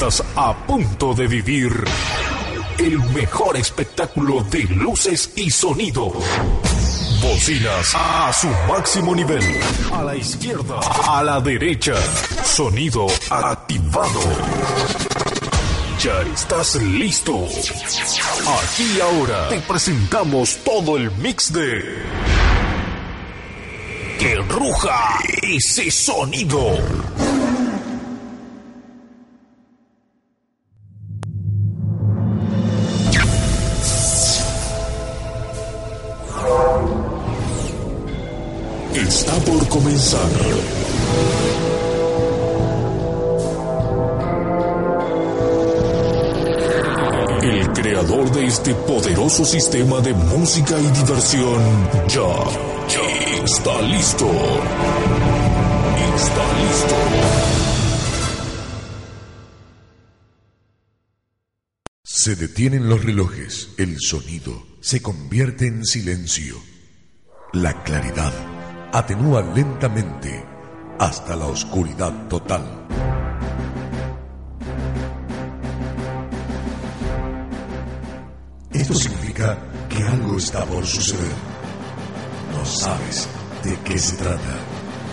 Estás a punto de vivir el mejor espectáculo de luces y sonido. Bocinas a su máximo nivel. A la izquierda, a la derecha. Sonido activado. Ya estás listo. Aquí ahora te presentamos todo el mix de... Que ruja ese sonido. El creador de este poderoso sistema de música y diversión ya, ya está listo. Está listo. Se detienen los relojes, el sonido se convierte en silencio. La claridad atenúa lentamente hasta la oscuridad total. Esto significa que algo está por suceder. No sabes de qué se trata,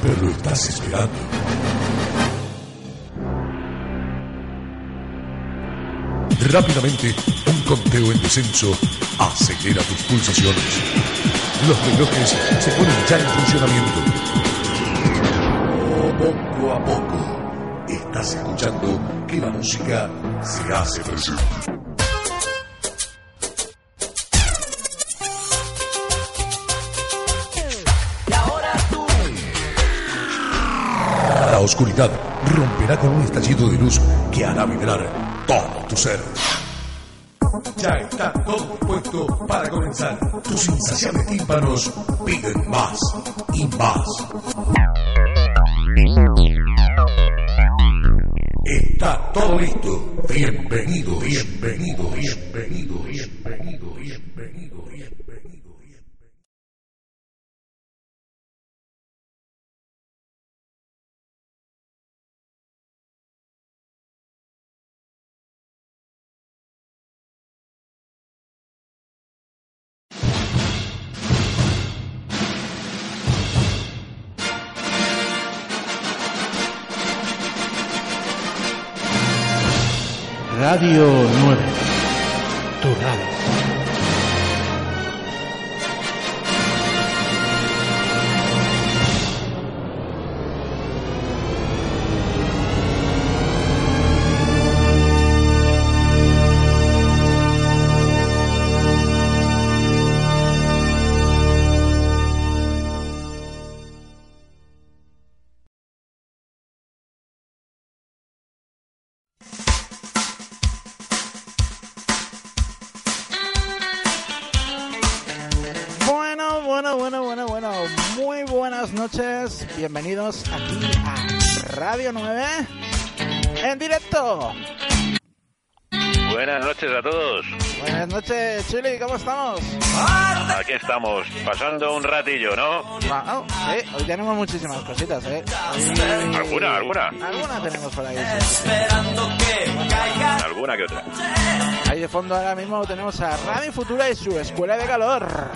pero lo estás esperando. Rápidamente, un conteo en descenso acelera tus pulsaciones. Los relojes se ponen ya en funcionamiento. Poco a poco, estás escuchando que la música se hace presente. La oscuridad romperá con un estallido de luz que hará vibrar todo tu ser. Ya está todo dispuesto para comenzar. Tus insaciables tímpanos piden más y más. Está todo listo. Bienvenido, bienvenido, bienvenido, bienvenido, bienvenido. Radio 9. Tu radio. Noches. Bienvenidos aquí a Radio 9 en directo. Buenas noches a todos. Buenas noches, Chili. ¿Cómo estamos? Aquí estamos, pasando un ratillo, ¿no? Sí, hoy tenemos muchísimas cositas, ¿eh? Hoy- ¿Alguna, alguna? Alguna tenemos por ahí. sí. Alguna que otra. Ahí de fondo ahora mismo tenemos a Radio Futura y su Escuela de Calor.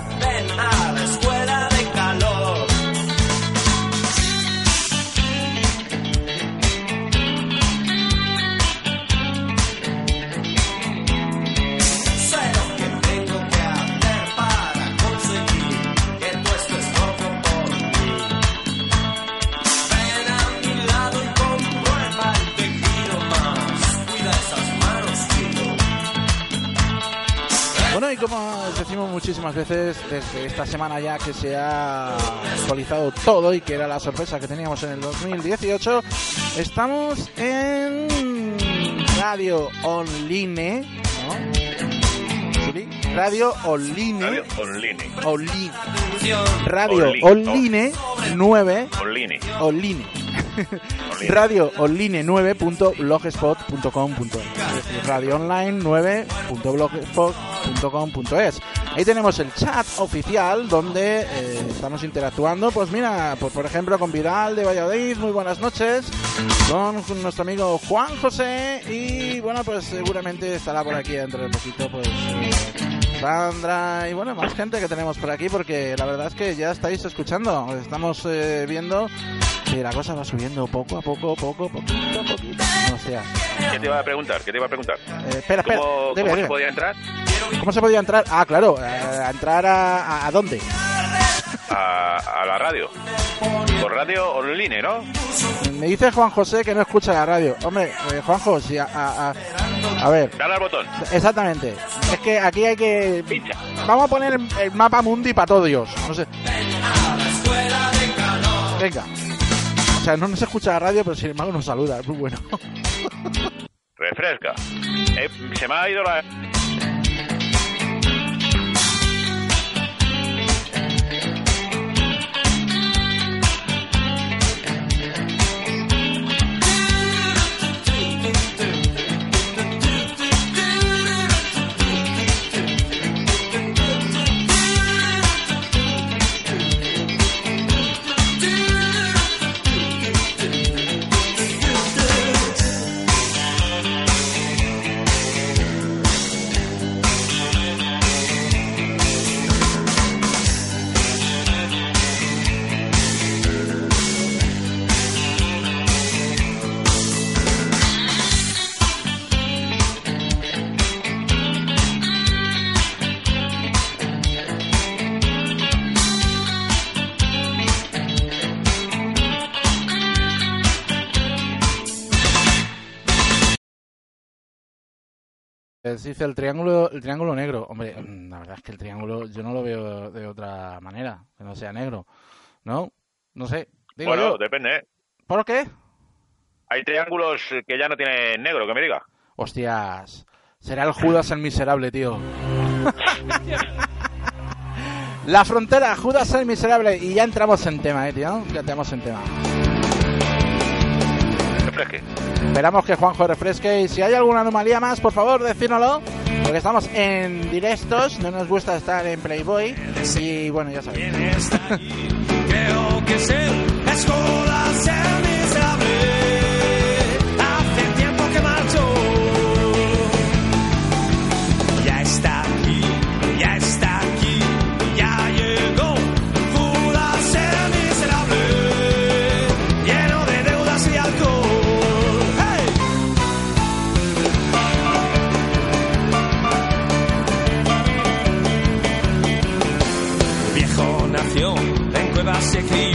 Bueno, y como os decimos muchísimas veces, desde esta semana ya que se ha actualizado todo y que era la sorpresa que teníamos en el 2018, estamos en Radio Online. Radio Online. Radio Online. Online. Radio Online 9 Online. online. Radio online 9.blogspot.com.es es. Decir, radio online 9.blogspot.com.es ahí tenemos el chat oficial donde eh, estamos interactuando. Pues mira pues por ejemplo con Vidal de Valladolid muy buenas noches. Con nuestro amigo Juan José y bueno pues seguramente estará por aquí dentro de poquito pues Sandra y bueno, más gente que tenemos por aquí porque la verdad es que ya estáis escuchando, estamos eh, viendo que la cosa va subiendo poco a poco, poco, poquito a poquito. O sea, ¿Qué te iba a preguntar? ¿Qué te iba a preguntar? eh, espera, espera, ¿Cómo, dime, cómo se podía entrar? ¿Cómo se podía entrar? Ah, claro, eh, a entrar a, a, a dónde? A, a la radio. Por radio online, ¿no? Me dice Juan José que no escucha la radio. Hombre, eh, Juanjo, si a, a, a, ver, Dale al botón. exactamente. Es que aquí hay que... Pincha. Vamos a poner el, mapa mundi para todos Dios. No sé. Venga. O sea, no nos escucha la radio, pero sin embargo nos saluda. Es muy bueno. Refresca. Eh, se me ha ido la... Dice el triángulo, el triángulo negro. Hombre, mm, la verdad es que el triángulo yo no lo veo de otra manera, que no sea negro. ¿No? No sé. Bueno, depende. ¿eh? ¿Por qué? Hay triángulos que ya no tienen negro, que me diga. Hostias. Será el Judas el miserable, tío. la frontera, Judas el miserable. Y ya entramos en tema, eh, tío. Ya entramos en tema. Refresque. Esperamos que Juanjo refresque y si hay alguna anomalía más, por favor, decírnoslo. Porque estamos en directos, no nos gusta estar en Playboy. Y bueno, ya sabéis. Sickly.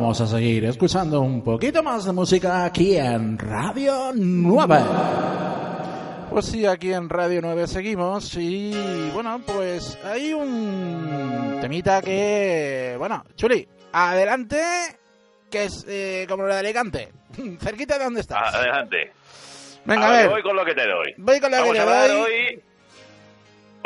vamos a seguir escuchando un poquito más de música aquí en Radio 9. Pues sí, aquí en Radio 9 seguimos y bueno, pues hay un temita que, bueno, Chuli, adelante, que es eh, como lo de Alicante, cerquita de donde estás. Adelante. Venga, a ver. Voy con lo que te doy. Voy con lo Vamos que te doy.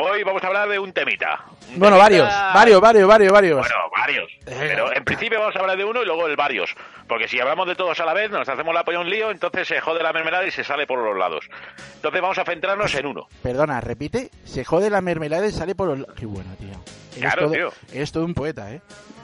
Hoy vamos a hablar de un temita. Bueno, varios, varios, varios, varios, varios. Bueno, varios. Eh. Pero en principio vamos a hablar de uno y luego el varios. Porque si hablamos de todos a la vez, nos hacemos la polla un lío, entonces se jode la mermelada y se sale por los lados. Entonces vamos a centrarnos en uno. Perdona, repite, se jode la mermelada y sale por los lados. Qué bueno, tío claro, todo, tío. Es todo un poeta, ¿eh?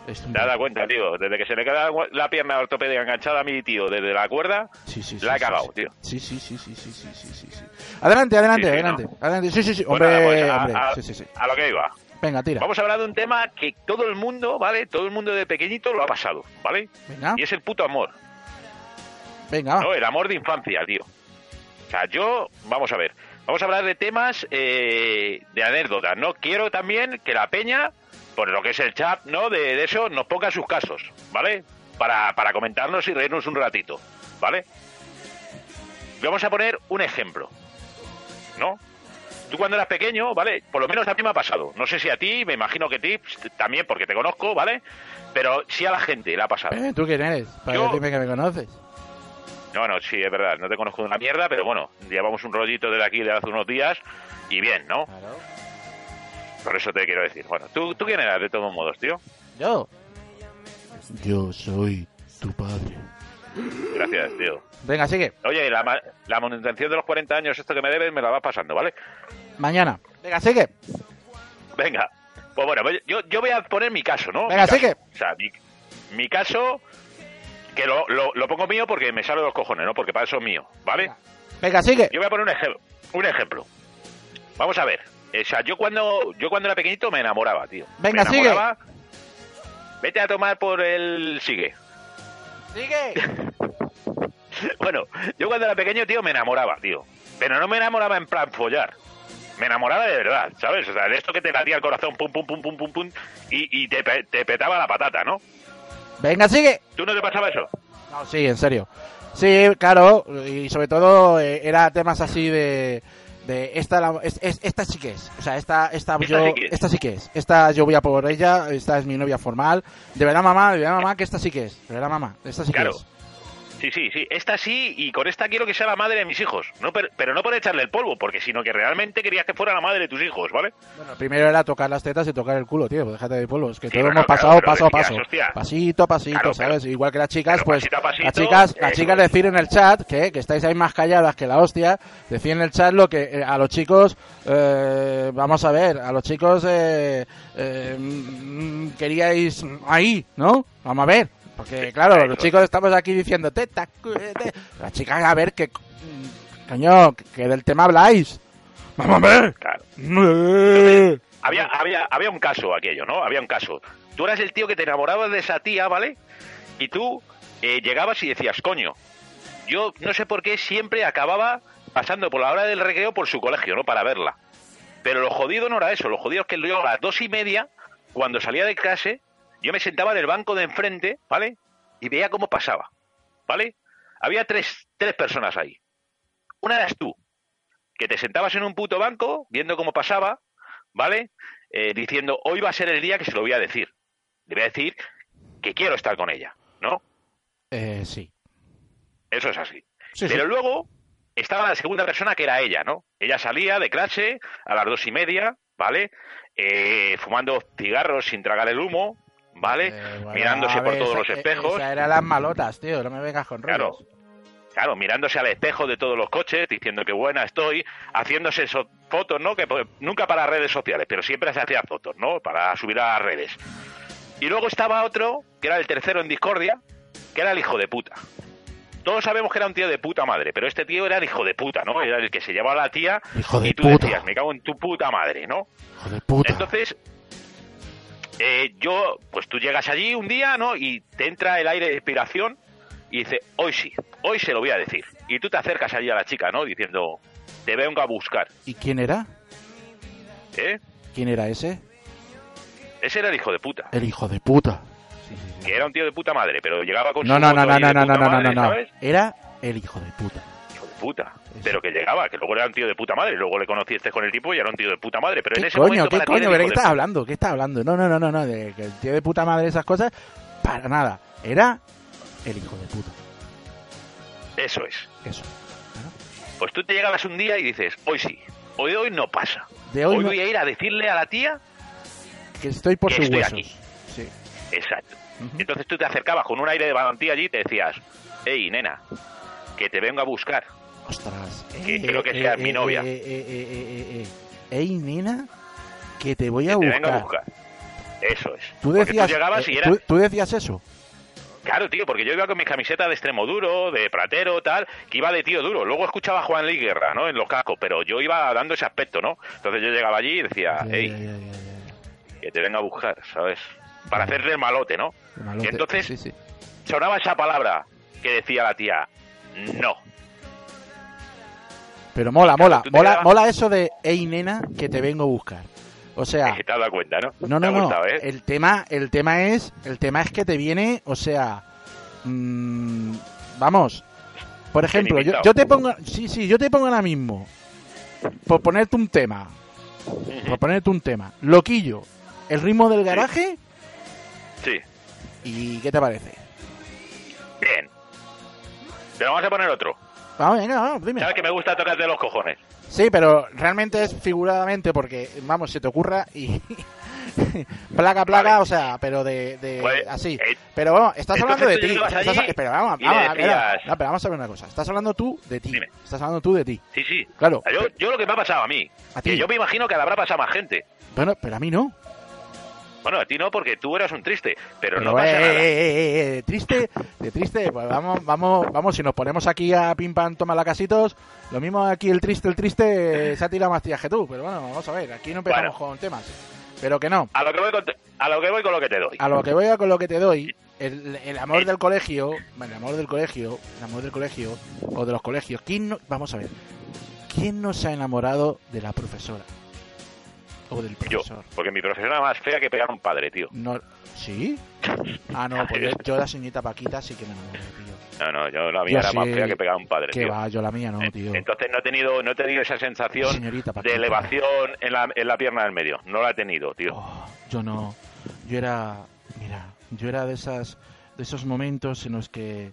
Es un Te poeta. das cuenta, tío. Desde que se le queda la pierna ortopédica enganchada a mi tío desde la cuerda, sí, sí, la sí, he cagado, tío. Sí, sí, sí, sí, sí, sí, sí, sí. Adelante, adelante, adelante, adelante. Sí, sí, sí. Hombre, pues, bueno, hombre. A, sí, sí, sí. a lo que iba. Venga, tira. Vamos a hablar de un tema que todo el mundo, ¿vale? Todo el mundo de pequeñito lo ha pasado, ¿vale? Venga. Y es el puto amor. Venga. No, el amor de infancia, tío. O sea, yo, vamos a ver, vamos a hablar de temas eh, de anécdotas, ¿no? Quiero también que la peña, por lo que es el chat, ¿no? De, de eso, nos ponga sus casos, ¿vale? Para, para comentarnos y reírnos un ratito, ¿vale? Vamos a poner un ejemplo, ¿no? Tú cuando eras pequeño, ¿vale? Por lo menos a mí me ha pasado. No sé si a ti, me imagino que a ti pues, también, porque te conozco, ¿vale? Pero sí a la gente le ha pasado. ¿Tú quién eres? Para Yo- decirme que me conoces. No, no, sí, es verdad, no te conozco de una mierda, pero bueno, llevamos un rollito desde aquí de hace unos días y bien, ¿no? Claro. Por eso te quiero decir. Bueno, ¿tú, tú quién eras de todos modos, tío? Yo. Yo soy tu padre. Gracias, tío. Venga, sigue. Oye, la, ma- la manutención de los 40 años, esto que me debes, me la vas pasando, ¿vale? Mañana. Venga, sigue. Venga. Pues bueno, yo, yo voy a poner mi caso, ¿no? Venga, Mi caso. sigue. O sea, mi, mi caso, que lo, lo, lo pongo mío porque me sale de los cojones, ¿no? Porque para eso es mío, ¿vale? Venga, sigue. Yo voy a poner un, ejem- un ejemplo. Vamos a ver. O sea, yo cuando, yo cuando era pequeñito me enamoraba, tío. Venga, me sigue. enamoraba. Vete a tomar por el sigue. Sigue. Bueno, yo cuando era pequeño, tío, me enamoraba, tío. Pero no me enamoraba en plan follar. Me enamoraba de verdad, ¿sabes? O sea, de esto que te latía el corazón, pum, pum, pum, pum, pum, pum, y, y te, te petaba la patata, ¿no? Venga, sigue. ¿Tú no te pasaba eso? No, sí, en serio. Sí, claro, y sobre todo eh, era temas así de, de esta, la- es- es- esta sí que es, o sea, esta, esta, Esta yo, sí que es. esta sí que es, esta yo voy a por ella, esta es mi novia formal, de verdad mamá, de verdad mamá que esta sí que es, de verdad mamá, esta sí Claro. que es. Sí, sí, sí. Esta sí, y con esta quiero que sea la madre de mis hijos. No, pero, pero no por echarle el polvo, porque sino que realmente querías que fuera la madre de tus hijos, ¿vale? Bueno, primero era tocar las tetas y tocar el culo, tío, pues déjate de polvo, es que Sí, bueno, hemos pasado paso a paso, hostia. pasito a pasito, Claro, ¿sabes? Igual que las chicas, pues pasito a pasito, las chicas, las chicas decir en el chat, que, que estáis ahí más calladas que la hostia, decir en el chat lo que eh, a los chicos, eh, vamos a ver, a los chicos eh, eh, mm, queríais ahí, ¿no? Vamos a ver, porque claro, los chicos estamos aquí diciendo teta, cu- te-". las chicas a ver que, coño, que del tema habláis. Vamos a ver. Claro. Eh. Había, había, había un caso aquello, ¿no? Había un caso. Tú eras el tío que te enamorabas de esa tía, ¿vale? Y tú eh, llegabas y decías, coño, yo no sé por qué siempre acababa pasando por la hora del recreo por su colegio, ¿no? Para verla. Pero lo jodido no era eso, lo jodido es que yo a las dos y media, cuando salía de clase, yo me sentaba en el banco de enfrente, ¿vale? Y veía cómo pasaba, ¿vale? Había tres, tres personas ahí. Una eras tú, que te sentabas en un puto banco viendo cómo pasaba, ¿vale? Eh, diciendo, hoy va a ser el día que se lo voy a decir. Le voy a decir que quiero estar con ella, ¿no? Eh, sí. Eso es así. Sí, sí. Pero luego estaba la segunda persona que era ella, ¿no? Ella salía de clase a las dos y media, ¿vale? Eh, fumando cigarros sin tragar el humo, ¿vale? Eh, bueno, Mirándose por ver, todos esa- los eh, espejos. Esas eran las malotas, tío, no me vengas con Claro. rollos. Claro, mirándose al espejo de todos los coches, diciendo que buena estoy, haciéndose so- fotos, ¿no? Que pues, nunca para redes sociales, pero siempre se hacía fotos, ¿no? Para subir a las redes. Y luego estaba otro, que era el tercero en discordia, que era el hijo de puta. Todos sabemos que era un tío de puta madre, pero este tío era el hijo de puta, ¿no? Era el que se llevaba a la tía Hijo de y tú puta. decías, me cago en tu puta madre, ¿no? Hijo de puta. Entonces, eh, yo, pues tú llegas allí un día, ¿no? Y te entra el aire de inspiración y dice, hoy sí, hoy se lo voy a decir. Y tú te acercas allí a la chica, ¿no? Diciendo, te vengo a buscar, ¿Y quién era? ¿eh? ¿Quién era ese? Ese era el hijo de puta, El hijo de puta. Sí, sí, sí. que era un tío de puta madre, pero llegaba con No, su no, no, no, no, no, no, no, no, no. Era el hijo de puta. Puta. Pero que llegaba, que luego era un tío de puta madre, luego le conociste con el tipo y era un tío de puta madre, pero en ¿Qué ese coño? momento ¿Qué para qué estás hablando? ¿Qué estás hablando? No, no, no, no, no. De que el tío de puta madre esas cosas, para nada. Era el hijo de puta. Eso es. Eso. Pues tú te llegabas un día y dices, hoy sí, hoy hoy no pasa. De hoy hoy no- voy a ir a decirle a la tía Que estoy por Que sus estoy huesos. aquí. Sí. Exacto. Entonces tú te acercabas con un aire de valentía allí y te decías, hey, nena, que te vengo a buscar. Ostras. Que creo que sea mi novia. Eh, eh, eh, eh, eh, eh. Ey, nena, que te voy a Que buscar. vengo a buscar. Eso es. Tú decías, tú llegabas y era... tú, tú decías eso. Claro, tío, porque yo iba con mi camiseta de extremo duro, de platero, tal, que iba de tío duro. Luego escuchaba a Juan Luis Guerra, ¿no? En los cascos, pero yo iba dando ese aspecto, ¿no? Entonces yo llegaba allí y decía, hey, que te venga a buscar, ¿sabes? Para hacerle el malote, ¿no? Malote. Y entonces Sí, sí. sonaba esa palabra que decía la tía, no. Pero mola, mola, mola, mola eso de, ey, nena, que te vengo a buscar. O sea, te has dado cuenta, ¿no? no, no, no. gustado, ¿eh? El tema, el tema es, el tema es que te viene, o sea, mm, vamos. Por ejemplo, yo, yo te pongo, sí, sí, yo te pongo ahora mismo, por ponerte un tema, por ponerte un tema, loquillo, el ritmo del garaje Sí, y ¿qué te parece? bien. Pero vamos a poner otro. Vamos, venga, vamos, dime. ¿Sabes que me gusta tocarte los cojones? Sí, pero realmente es figuradamente porque, vamos, se te ocurra y... placa, placa, Vale. o sea, pero de, de Pues, así. eh, Pero bueno, estás hablando de ti. estás- pero vamos, vamos, decías- no, pero vamos a ver una cosa. Estás hablando tú de ti. Dime. Estás hablando tú de ti. Sí, sí. Claro. Yo, yo lo que me ha pasado a mí, A ti. yo me imagino que le habrá pasado a más gente. Bueno, pero a mí no. Bueno, a ti no, porque tú eras un triste, pero, Pero, no pasa eh, nada. eh, eh, eh, triste, de triste, pues vamos, vamos, vamos, si nos ponemos aquí a pim pam toma la casitos, lo mismo aquí el triste, el triste eh, se ha tirado más tías que tú, pero bueno, vamos a ver, aquí no empezamos Bueno. con temas. Pero que no, A lo que voy con, a lo que voy con lo que te doy. a lo que voy con lo que te doy, el, el amor del colegio, el amor del colegio, el amor del colegio, o de los colegios, ¿quién no, vamos a ver, ¿quién no se ha enamorado de la profesora? O del Yo, profesor. porque mi profesora era más fea que pegar a un padre, tío. No, ¿Sí? Ah, no, pues yo, yo la señorita Paquita sí que me enamoré, tío. No, no, yo la Yo mía era más fea que pegar a un padre, Que tío. va, yo la mía no, Eh, tío. Entonces no he tenido, no he tenido esa sensación de elevación en la, en la pierna del medio. No la he tenido, tío. Oh, yo no. Yo era, mira, yo era de esas, de esos momentos en los que,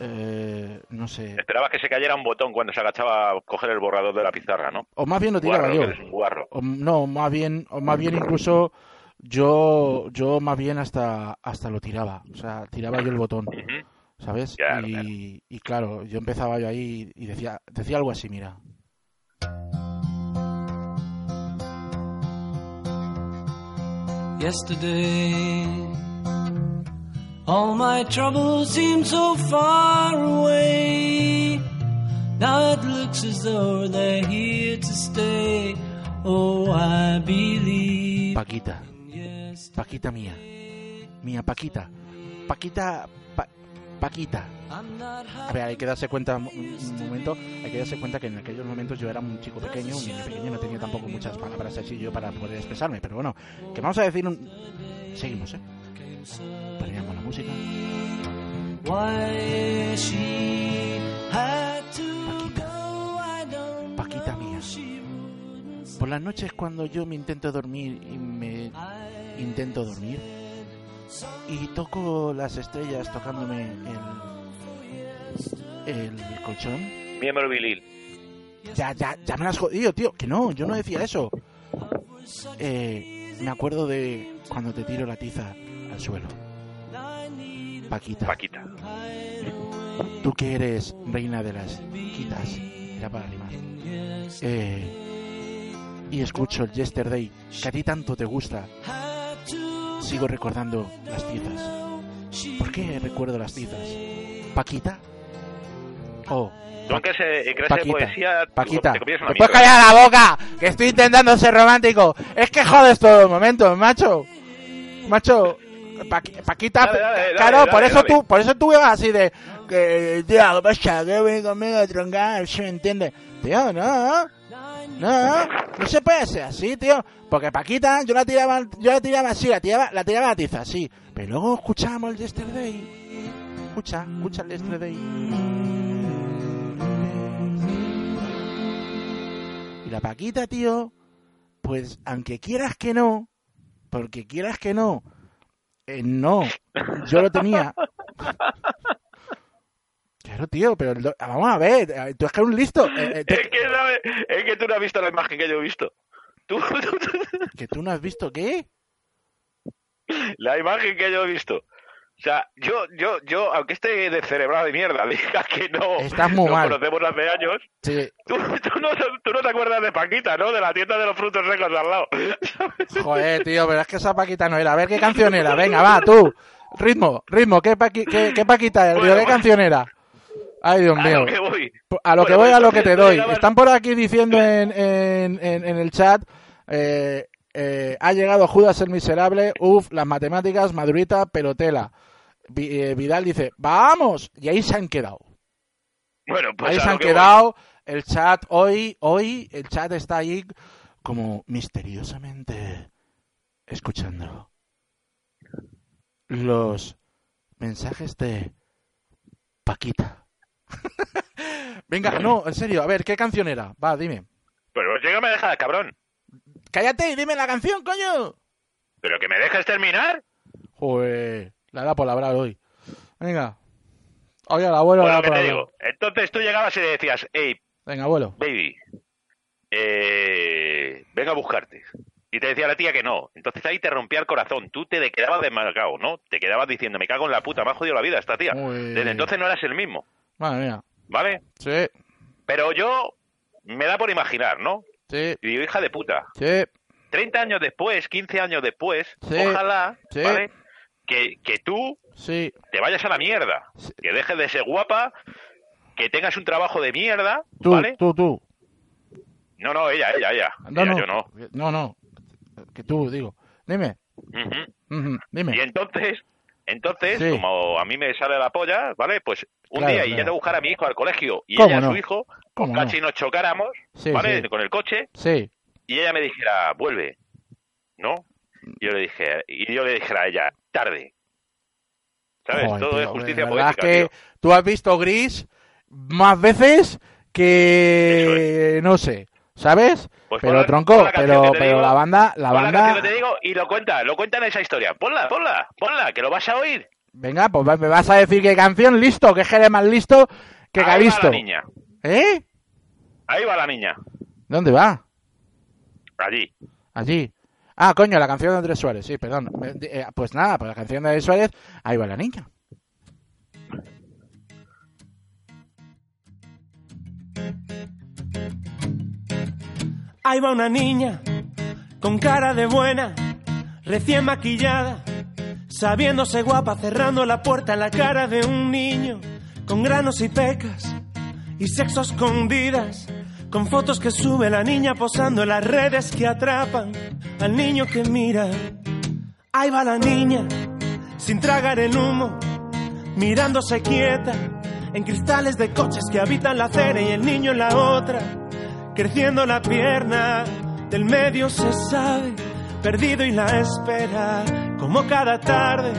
eh, no sé, Esperabas que se cayera un botón cuando se agachaba a coger el borrador de la pizarra, ¿no? o más bien lo tiraba Guarro, yo. que eres un guarro. O, no, más bien, o más bien incluso yo, yo más bien hasta, hasta lo tiraba. O sea, tiraba yo el botón. ¿sabes? Claro, y, claro. y claro, yo empezaba yo ahí y decía, decía algo así, mira. Yesterday, all my troubles seem so far away. Now it looks as though they're here to stay. Oh, I believe. Paquita, Paquita mía, mía Paquita, Paquita, Pa- Paquita. A ver, hay que darse cuenta un, un momento, hay que darse cuenta que en aquellos momentos yo era un chico pequeño, un niño pequeño, no tenía tampoco muchas palabras así yo para poder expresarme, pero bueno, que vamos a decir un... Seguimos, ¿eh? Poníamos la música. why she had to Paquita. Paquita mía. Por las noches cuando yo me intento dormir y me intento dormir y toco las estrellas tocándome el, el colchón, Miembro viril. Ya, ya, ya me las has jodido, tío. Que no, yo no decía eso. Eh, me acuerdo de cuando te tiro la tiza al suelo. Paquita, Paquita. tú que eres reina de las quitas. Era para rimar. Eh, y escucho el Yesterday, que a ti tanto te gusta. Sigo recordando las tizas. ¿Por qué recuerdo las tizas? ¿Paquita? Oh, Tú en clase, en clase de Paquita, poesía Paquita, te copias una ¿te puedes mierda. callar la boca? Que estoy intentando ser romántico. Es que jodes todos los momentos, macho. Macho, Paqui- Paquita, Dale, dale, dale, claro, dale, por eso tú, por eso tú ibas así de que tío, ¿qué pasa? Que ven conmigo a troncar, ¿se me entiende? Tío, no. No, no se puede ser así, tío. Porque Paquita, yo la tiraba, yo la tiraba así, la tiraba, la tiraba a tiza, así. Pero luego escuchábamos el Yesterday. Escucha, escucha el Yesterday. Y la Paquita, tío, pues aunque quieras que no, porque quieras que no, eh, no, yo lo tenía. Claro, tío, pero vamos a ver, tú es que eres un listo. eh, eh, te- Es que, ¿sabes? es que tú no has visto la imagen que yo he visto. Tú, que tú no has visto qué? la imagen que yo he visto. O sea, yo, yo, yo, aunque esté descerebrado de mierda, diga que no, Estás muy no mal. conocemos hace años, Sí. tú, tú no, tú no te acuerdas de Paquita, ¿no? De la tienda de los frutos secos de al lado. Joder, tío, pero es que esa Paquita no era. A ver qué canción era. Venga, va, tú. Ritmo, ritmo. ¿Qué, Paqui- qué, qué Paquita era? Bueno, ¿Qué canción era? Ay, Dios A mío. lo que voy. A lo que Bueno, voy, a pues lo que te doy. Están por aquí diciendo en, en, en, en el chat. eh, eh, ha llegado Judas el miserable. Uf, las matemáticas, madurita, pelotela. Eh, Vidal dice, vamos. Y ahí se han quedado. Bueno, pues ahí se han que voy. quedado. El chat hoy, hoy, el chat está ahí como misteriosamente escuchando los mensajes de Paquita. Venga, no, en serio, a ver, ¿qué canción era? Va, dime. Pero llega me deja, cabrón. Cállate y dime la canción, coño. ¿Pero que me dejes terminar? Joder, la da por hablar hoy. Venga. Oye, el abuelo la Bueno, que por te digo. Entonces tú llegabas y le decías, hey, Venga, abuelo. baby, eh, venga a buscarte. Y te decía la tía que no. Entonces ahí te rompía el corazón. Tú te quedabas desmarcado, ¿no? Te quedabas diciendo, me cago en la puta, me ha jodido la vida esta tía. Uy. Desde entonces no eras el mismo, Madre mía. ¿vale? Sí, Pero yo me da por imaginar, ¿no? sí, Y digo, hija de puta, sí. 30 años después, 15 años después, Sí, ojalá, sí. ¿vale? Que, que tú Sí, te vayas a la mierda, que dejes de ser guapa, que tengas un trabajo de mierda, tú, ¿vale? tú, tú. No, no, ella, ella, ella. No, Ella, no, yo no. no, no. Que tú, digo. Dime. Dime. Y entonces, entonces, Sí. como a mí me sale la polla, ¿vale? Pues un Claro, día y claro. yendo a buscar a mi hijo al colegio y ¿Cómo ella a no? su hijo, ¿Cómo con no? Cachi nos chocáramos, Sí, ¿vale? sí. Con el coche, Sí. y ella me dijera, vuelve, ¿no? Y yo le dije, y yo le dijera a ella, tarde. ¿Sabes? Joder, Todo tío, es justicia la verdad poética, es que tío. tú has visto Gris más veces que no sé, ¿sabes? Pues pero la- tronco, la pero pero digo, la banda, la banda, te digo y lo cuenta, lo cuenta en esa historia. Ponla, ponla, ponla, que lo vas a oír. venga, pues va- me vas a decir qué canción, listo, que Jerez más listo que Ahí va Calisto. la niña. ¿Eh? Ahí va la niña. ¿Dónde va? Allí. Allí. Ah, coño, la canción de Andrés Suárez, sí, perdón. Eh, Pues nada, pues la canción de Andrés Suárez, ahí va la niña. Ahí va una niña con cara de buena, recién maquillada, sabiéndose guapa, cerrando la puerta en la cara de un niño con granos y pecas y sexo escondidas, con fotos que sube la niña posando en las redes que atrapan al niño que mira. Ahí va la niña, sin tragar el humo, mirándose quieta en cristales de coches que habitan la acera y el niño en la otra creciendo la pierna, del medio se sabe, perdido y la espera, como cada tarde,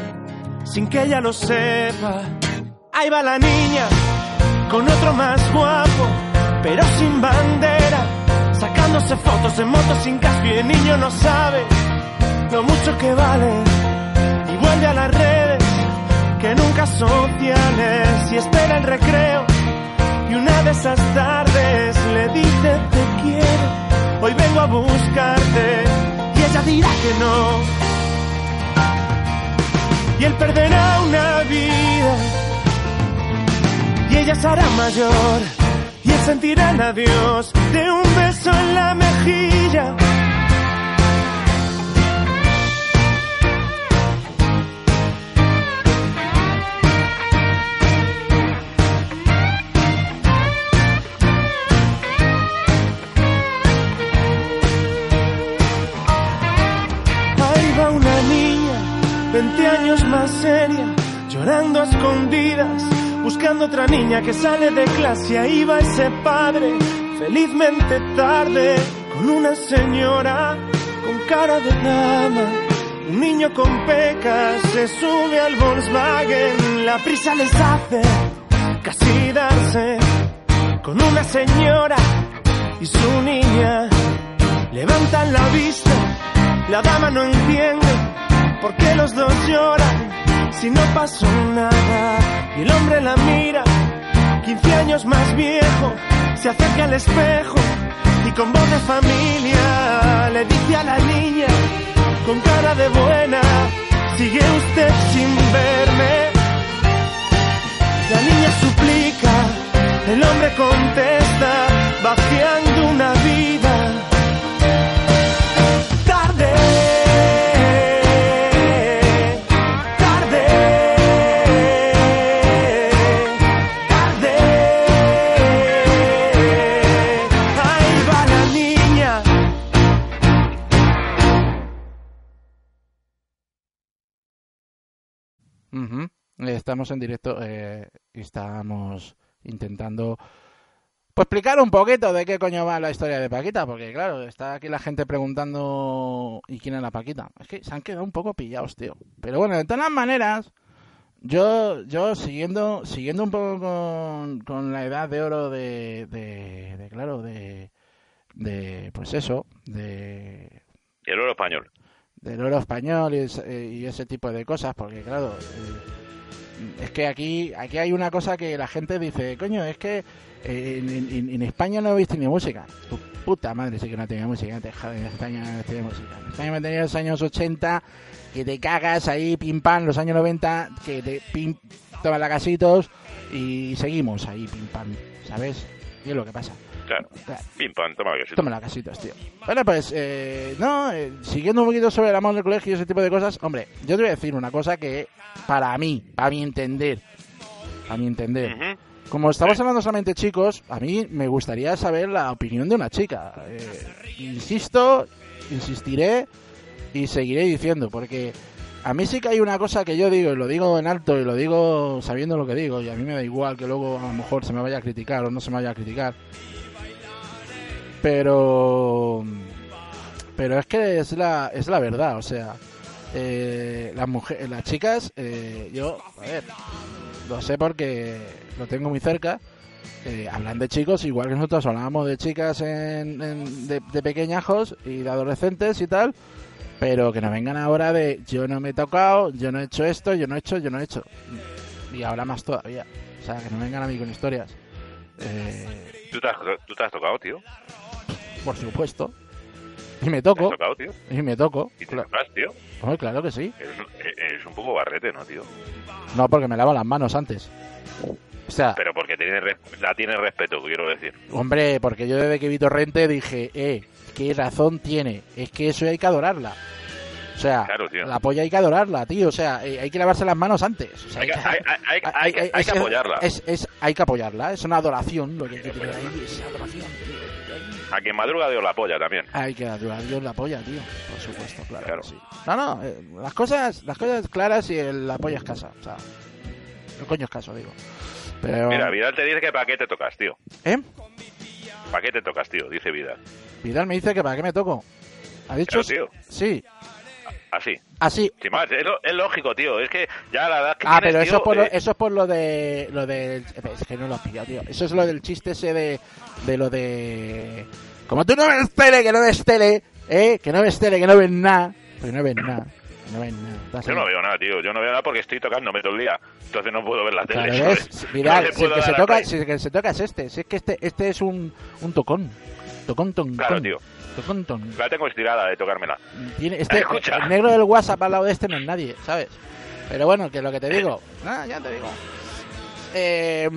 sin que ella lo sepa. Ahí va la niña, con otro más guapo, pero sin bandera, fotos en moto sin casco y el niño no sabe lo mucho que vale, y vuelve a las redes, que nunca sociales, y espera el recreo y una de esas tardes le dice te quiero, hoy vengo a buscarte y ella dirá que no. Y él perderá una vida. Y ella será mayor y él sentirá el adiós de un beso en la mejilla. Ahí va una niña, 20 años más seria, llorando a escondidas, buscando otra niña que sale de clase. Ahí va ese padre, felizmente tarde, con una señora con cara de dama. Un niño con pecas se sube al Volkswagen, la prisa les hace casi darse con una señora y su niña. Levantan la vista, la dama no entiende por qué los dos lloran si no pasó nada. Y el hombre la mira, 15 años más viejo, se acerca al espejo y con voz de familia le dice a la niña, con cara de buena, Sigue usted sin verme. La niña suplica, el hombre contesta, vaciando una Estamos en directo eh, y estamos intentando pues explicar un poquito de qué coño va la historia de Paquita, porque claro, está aquí la gente preguntando ¿y quién es la Paquita? Es que se han quedado un poco pillados, tío. Pero bueno, de todas maneras, yo yo siguiendo siguiendo un poco con, con la edad de oro de, de, de, claro, de de pues eso, de Y el oro español. del oro español y, eh, y ese tipo de cosas, porque claro, eh, es que aquí aquí hay una cosa que la gente dice, coño, es que eh, en, España no habéis tenido música. Tu puta madre sí que no tenía música, en España no tenía música. En España me tenía los años 80, que te cagas ahí, pim pam, los años 90, que te pim, toma la casitos y seguimos ahí, pim pam, ¿sabes? Y es lo que pasa. Claro. Claro. Pim pam, toma que sí. Toma la casitas, tío. Bueno, pues, eh, no, eh, siguiendo un poquito sobre el amor del colegio y ese tipo de cosas, hombre, yo te voy a decir una cosa que, para mí, para mi entender, a mi entender, como estamos hablando solamente chicos, a mí me gustaría saber la opinión de una chica. Eh, insisto, insistiré y seguiré diciendo, porque a mí sí que hay una cosa que yo digo, y lo digo en alto, y lo digo sabiendo lo que digo, y a mí me da igual que luego a lo mejor se me vaya a criticar o no se me vaya a criticar. Pero... Pero es que es la, es la verdad, o sea, eh, las mujeres, las chicas, eh, yo, a ver, lo sé porque lo tengo muy cerca. eh, hablan de chicos igual que nosotros hablábamos de chicas en, de, de pequeñajos y de adolescentes y tal, pero que no vengan ahora de yo no me he tocado, yo no he hecho esto, yo no he hecho, yo no he hecho. Y ahora más todavía. O sea, que no vengan a mí con historias. Eh, ¿Tú te, has, tú te has tocado, tío. Por supuesto. Y me ¿Te has toco, tocado, tío? y me toco. ¿Y te Cla- tocas, tío? Claro que sí. Eres, un- eres un poco barrete, ¿no, tío? No, porque me lavo las manos antes. O sea, Pero porque tienes res- la tienes respeto, quiero decir. hombre, porque yo desde que vi Torrente dije, eh, qué razón tiene. Es que eso hay que adorarla. O sea, Claro, la polla hay que adorarla, tío. O sea, eh, hay que lavarse las manos antes. O sea, Hay que, hay, hay- hay- que- hay que es- apoyarla. Es, es- hay que apoyarla. Es una adoración lo que hay que tener ahí. Es adoración, tío. A quien madruga Dios la apoya también. Hay que adorar Dios la apoya, tío. Por supuesto, claro. Sí. No, no, eh, las cosas, las cosas claras y el apoyo es casa. O sea, el coño es caso, digo. Pero, Mira, Vidal te dice que para qué te tocas, tío. ¿eh? ¿Para qué te tocas, tío? Dice Vidal. Vidal me dice que para qué me toco. ¿Ha dicho? Claro, tío. Sí, Así. así. Sin más, es, lo- es lógico, tío. Es que ya la edad que Ah, tienes, pero eso tío, es, por lo, eh, eso es por lo de. Lo de es que no lo has pillado, tío. Eso es lo del chiste ese de. De lo de. Como tú no ves tele, que no ves tele, ¿eh? Que no ves tele, que no ves nada. Porque no ves nada. que No ves nada. Estás Yo no veo nada, tío. Yo no veo nada porque estoy tocándome todo el día. Entonces no puedo ver la tele. Claro, si el que se toca, si el que se toca es este. Si es que este, este es un, un tocón. Tocón, ton, Claro, tío. La tengo estirada de tocármela. Tiene, este, Escucha. el negro del WhatsApp al lado de este no es nadie, ¿sabes? Pero bueno, que lo que te digo, ah, ya te digo. Eh,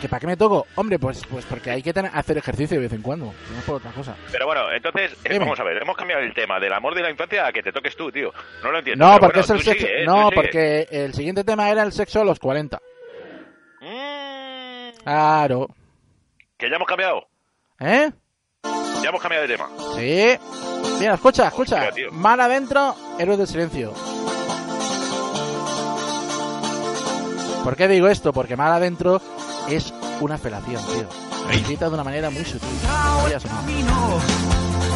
que para qué me toco, hombre, pues pues porque hay que tener, hacer ejercicio de vez en cuando, no es por otra cosa. Pero bueno, entonces, eh, vamos a ver. Hemos cambiado el tema del amor de la infancia a que te toques tú, tío. No lo entiendo. No, porque bueno, es el sexo, sigue, ¿eh? no, porque el siguiente tema era el sexo a los 40. Mm, Claro, que ya hemos cambiado. ¿eh? Ya hemos cambiado de tema. Sí. Mira, escucha, escucha. Hostia, tío. Mal adentro, héroes del silencio. ¿Por qué digo esto? Porque mal adentro es una felación, tío. Escrita de una manera muy sutil.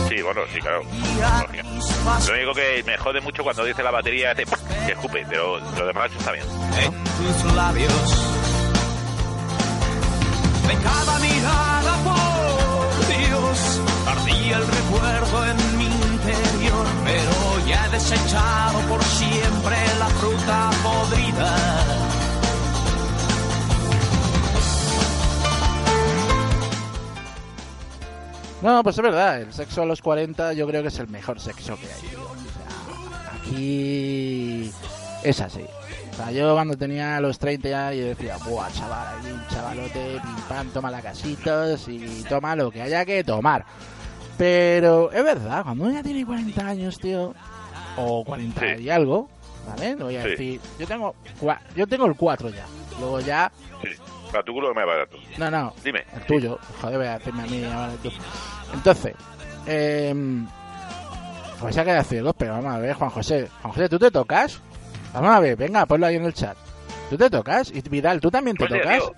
Sí, bueno, sí, claro. Lo único que me jode mucho cuando dice la batería hace que escupe, pero lo demás está bien. en tus labios. De cada mirada, por el recuerdo en mi interior, pero ya he desechado por siempre la fruta podrida. No, pues es verdad. El sexo a los 40 yo creo que es el mejor sexo que hay. tío. O sea, aquí es así. O sea, yo cuando tenía los 30 ya yo decía, buah, chaval, aquí un chavalote, pim pam, toma la casitos y toma lo que haya que tomar. Pero es verdad, cuando uno ya tiene 40 años, tío, o 40 y algo, ¿vale? No voy a Sí. decir, yo tengo, yo tengo el 4 ya. Luego ya, Sí. Para tu culo que me barato. no, no, Dime. el tuyo. Joder, voy a hacerme a mí ahora tú. Entonces, eh, vais a quedar ciegos, pero vamos a ver, Juan José. Juan José, ¿tú te tocas? Vamos a ver, venga, ponlo ahí en el chat. ¿Tú te tocas? Y Vidal, ¿tú también te Pues, tocas? tío,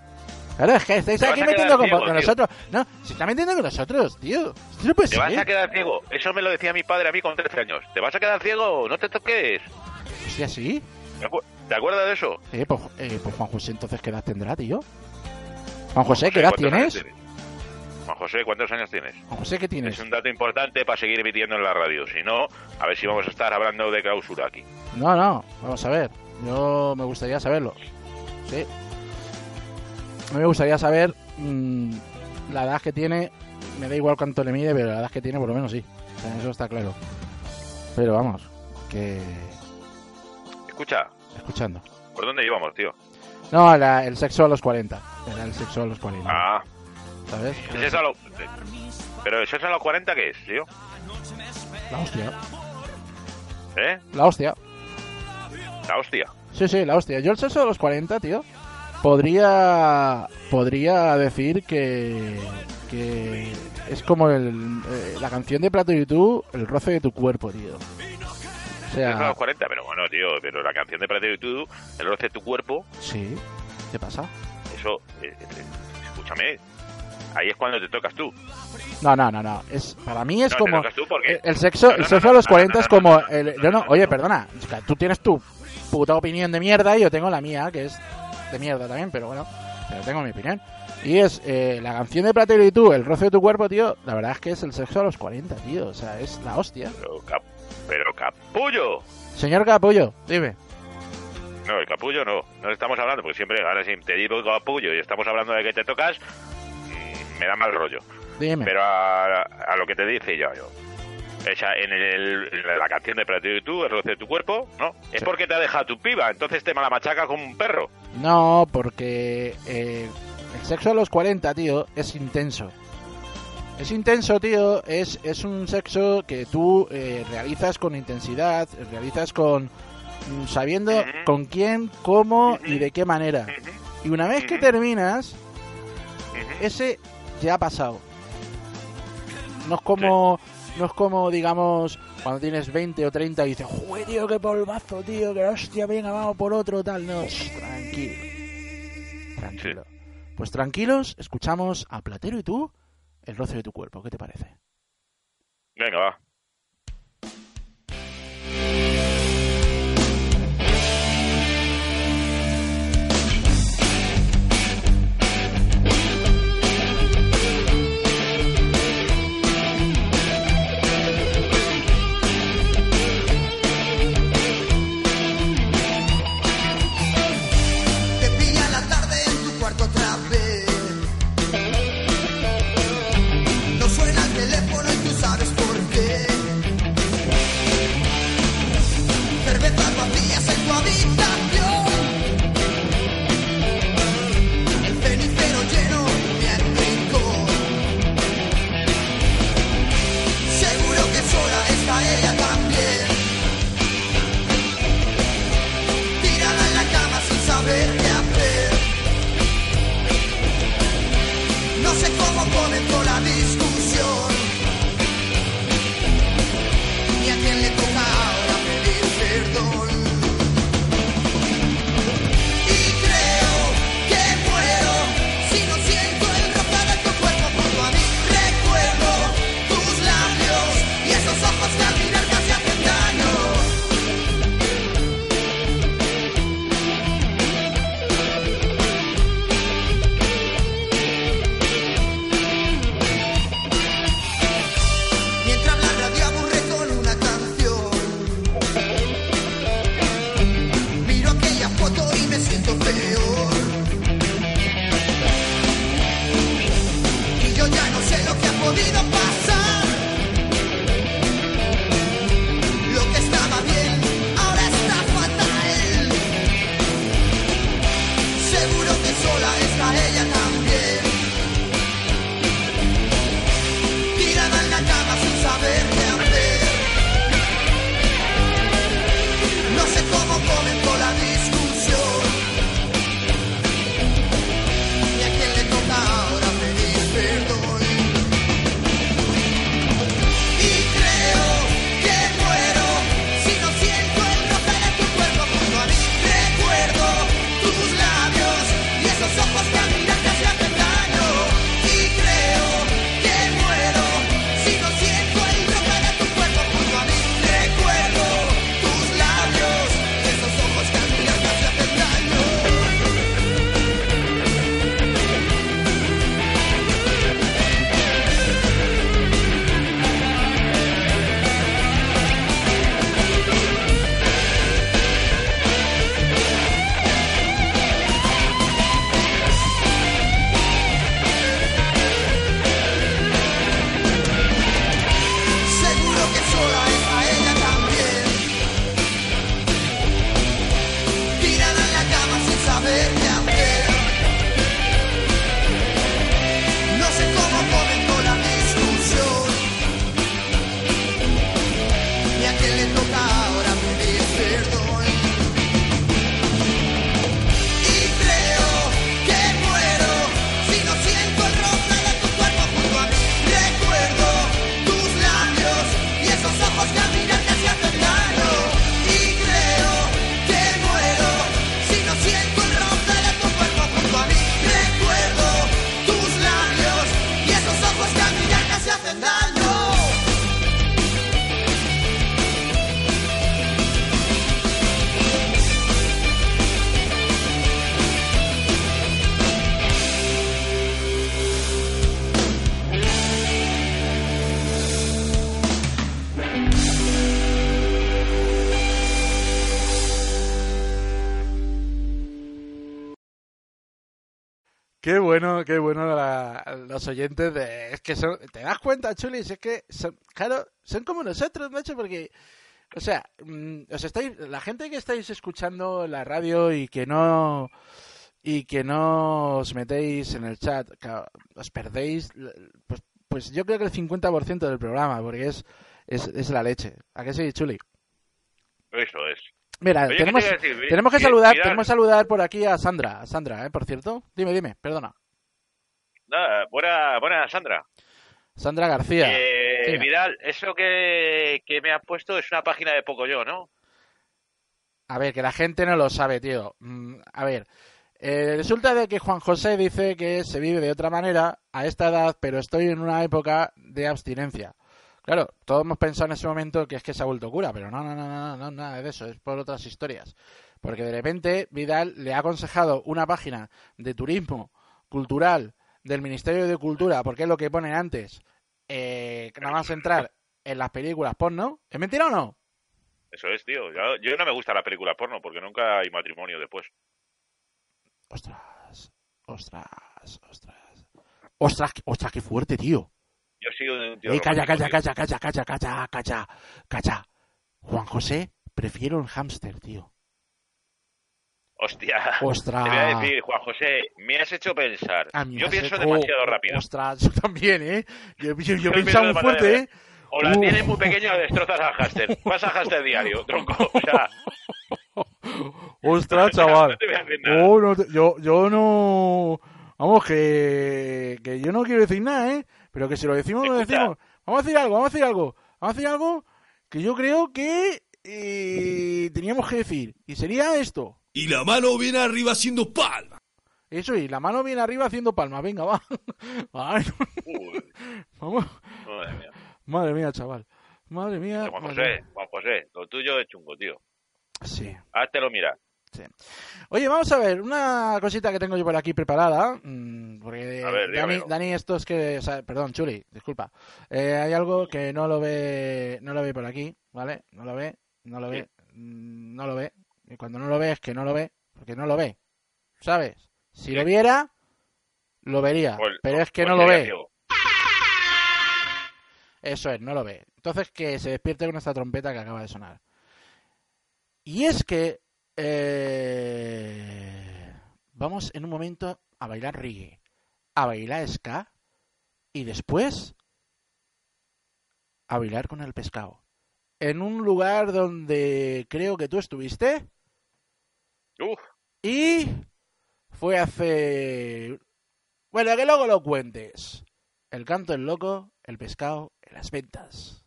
Claro, es que estáis aquí metiendo con, ciego, con tío. nosotros. No, se está metiendo con nosotros, tío. Esto no puede Te vas a quedar ciego. Eso me lo decía mi padre a mí con 13 años. Te vas a quedar ciego, no te toques. Hostia, sí. ¿Te acu- ¿Te acuerdas de eso? Eh, pues, eh, pues Juan José, entonces, ¿qué edad tendrá, tío? Juan José, ¿qué edad ¿Cuántos años tienes? Juan José, ¿cuántos años tienes? Juan José, ¿qué Es tienes? un dato importante para seguir emitiendo en la radio. Si no, a ver si vamos a estar hablando de clausura aquí. No, no, vamos a ver. Yo me gustaría saberlo. Sí. A mí me gustaría saber mm, la edad que tiene. Me da igual cuánto le mide, pero la edad que tiene, por lo menos sí. O sea, eso está claro. Pero vamos, que. Escucha, Escuchando. ¿por dónde íbamos, tío? No, la- el sexo a los 40. Era el sexo a los 40. Ah, ¿Sabes? ¿es eso a lo- Pero ¿eso es a los 40 qué es, tío? La hostia. ¿Eh? La hostia. La hostia. Sí, sí, la hostia. Yo el sexo de los 40, tío, podría podría decir que que es como el, eh, la canción de Plato y tú, el roce de tu cuerpo, tío. O Es sea, los 40, pero bueno, tío, pero la canción de Plato y tú, el roce de tu cuerpo, sí. ¿Qué pasa? eso, eh, eh, escúchame, ahí es cuando te tocas tú. No, no, no, no. Es para mí es No, te como tocas tú porque- el- el sexo, No, el sexo a los no, 40 no, es como el no, no, oye, perdona, tú tienes tu puta opinión de mierda y yo tengo la mía, que es de mierda también, pero bueno, pero tengo mi opinión. Y es eh, la canción de Platero y tú, el roce de tu cuerpo, tío, la verdad es que es el sexo a los 40, tío, o sea, es la hostia. Pero, cap- pero capullo. Señor Capullo, dime. No, el capullo no. No estamos hablando, porque siempre, ahora si te digo capullo y estamos hablando de que te tocas, mm, me da mal rollo. Dime. Pero a, a lo que te dice yo, yo. Esa, en, el, en la canción de Platero y tú, el roce de tu cuerpo, ¿no? Es porque te ha dejado tu piba, entonces te la machaca como un perro. No, porque eh, el sexo a los 40, tío, es intenso. Es intenso, tío. Es, es un sexo que tú eh, realizas con intensidad, realizas con mm, sabiendo con quién, cómo y de qué manera. Y una vez que terminas, ese ya ha pasado. No es como, no es como, digamos, cuando tienes 20 o 30 y dices, ¡Joder, tío, qué polvazo, tío! ¡Que hostia, venga, vamos por otro, tal! No, tranquilo. Tranquilo. Pues tranquilos, escuchamos a Platero y tú, el roce de tu cuerpo. ¿Qué te parece? Venga, va. Oyentes de... Es que son... ¿Te das cuenta, Chulis? Es que, son, claro, son como nosotros, macho, porque... O sea, mm, os estáis, la gente que estáis escuchando la radio y que no y que no os metéis en el chat, os perdéis, pues, pues yo creo que el 50% del programa, porque es, es, es la leche. ¿A qué sí, Chuli? Eso es. Mira, Oye, ¿qué tenemos, te decir? Tenemos que saludar, tenemos que saludar por aquí a Sandra, a Sandra, ¿eh? por cierto. Dime, dime, perdona. Nada, buena, buena, Sandra. Sandra García. Eh. Vidal, eso que, que me has puesto es una página de poco yo, ¿no? A ver, que la gente no lo sabe, tío. Mm, A ver, eh, resulta de que Juan José dice que se vive de otra manera a esta edad, pero estoy en una época de abstinencia. Claro, todos hemos pensado en ese momento que es que se ha vuelto cura, pero no, no, no, no, no, nada de eso, es por otras historias. Porque de repente Vidal le ha aconsejado una página de turismo cultural del Ministerio de Cultura, porque es lo que pone antes, eh, nada más entrar en las películas porno. ¿Es mentira o no? Eso es, tío. Yo, yo no me gusta la película porno porque nunca hay matrimonio después. Ostras, ostras, ostras. Ostras, ostras, qué fuerte, tío. Yo sigo de un tío. Eh, calla, calla, calla, calla, calla, calla, calla, calla. Juan José, prefiero el hámster, tío. Hostia. Ostras. Te voy a decir, Juan José, me has hecho pensar. A Yo pienso hecho- demasiado rápido. Ostras, yo también, ¿eh? Yo, yo, yo Yo he pensado muy fuerte. ¿eh? O la tienes muy pequeña o destrozas al hámster. Vas al hámster diario, tronco. O sea, Ostras, chaval. no te voy a decir nada. Oh, no te- yo, yo no... Vamos, que, que yo no quiero decir nada, ¿eh? Pero que si lo decimos, lo decimos. Vamos a decir algo, vamos a decir algo. Vamos a decir algo que yo creo que eh, teníamos que decir. Y sería esto. Y la mano viene arriba haciendo palma. Eso, y la mano viene arriba haciendo palmas. Venga, va. Vamos. madre mía. Madre mía, chaval. Madre mía. Juan José. Juan José, lo tuyo es chungo, tío. Sí. Háztelo mirar. Oye, vamos a ver, una cosita que tengo yo por aquí preparada. mm, Porque A ver, Dani. Dani, esto es que. o sea, perdón, Chuli, disculpa. Eh, hay algo que no lo ve. No lo ve por aquí, ¿vale? No lo ve, no lo ve, mm, no lo ve. Y cuando no lo ve es que no lo ve, porque no lo ve. ¿Sabes? Si lo viera, lo vería. Pues- pero es que pues no lo ve. Eso es, no lo ve. Entonces que se despierte con esta trompeta que acaba de sonar. Y es que eh, vamos en un momento a bailar reggae, a bailar ska y después a bailar con el pescado. En un lugar donde creo que tú estuviste Uf, y fue hace... Bueno, que luego lo cuentes. El canto el loco, el pescado en las ventas.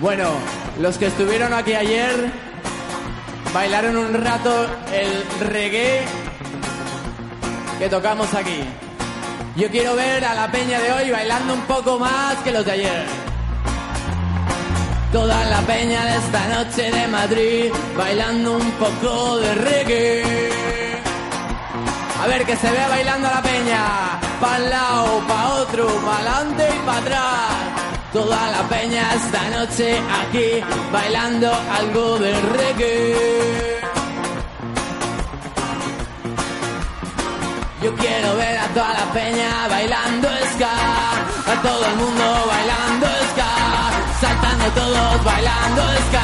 Bueno, los que estuvieron aquí ayer bailaron un rato el reggae que tocamos aquí. Yo quiero ver a la peña de hoy bailando un poco más que los de ayer. Toda la peña de esta noche de Madrid bailando un poco de reggae. A ver que se vea bailando la peña, pa' un lado, pa' otro, pa' adelante y pa' atrás. Toda la peña esta noche aquí bailando algo de reggae. Yo quiero ver a toda la peña bailando ska, a todo el mundo bailando ska, saltando todos bailando ska.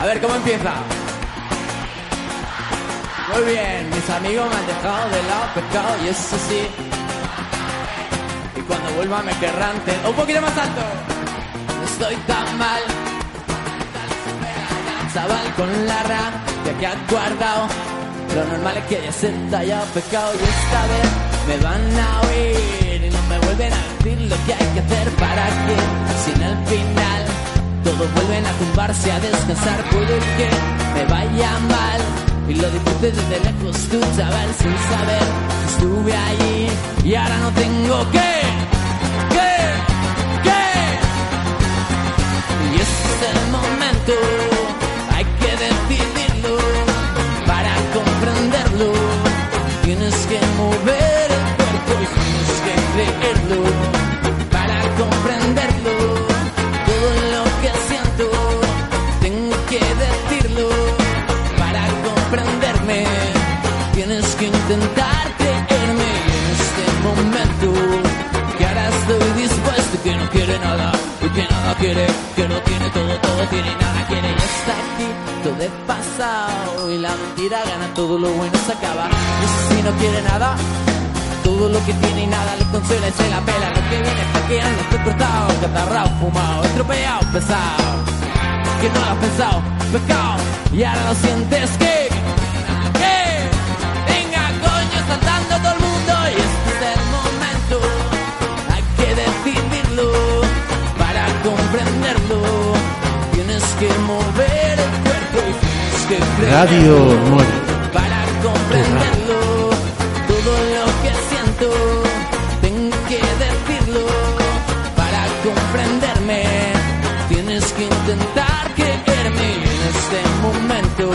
A ver, ¿cómo empieza? Muy bien, mis amigos me han dejado de lado pescado y eso sí. Y cuando vuelva me querrán ten- un poquito más alto. Estoy tan mal. Chaval con la rabia que has guardado. Lo normal es que haya sentado pescado y esta vez me van a oír y no me vuelven a decir lo que hay que hacer para que sin el final todos vuelven a tumbarse a descansar. Puede que me vaya mal y lo disfruté desde lejos tú saber sin saber estuve allí. Y ahora no tengo que que que y es el momento hay que decidirlo. Para comprenderlo tienes que mover el cuerpo y tienes que creerlo. Que intentar creerme en este momento. Que ahora estoy dispuesto, que no quiere nada y que nada quiere, que no tiene todo, todo tiene y nada quiere. Y está aquí, todo es pasado y la mentira gana, todo lo bueno se acaba. Y si no quiere nada, todo lo que tiene y nada le consuela y se la pela. Lo que viene pa' que ando estoy cortado, catarrao, fumado, estropeado, pesado. Que no lo has pensado, pescado, y ahora lo sientes que, Radio creerlo 9. para comprenderlo. Todo lo que siento, tengo que decirlo para comprenderme. Tienes que intentar creerme en este momento.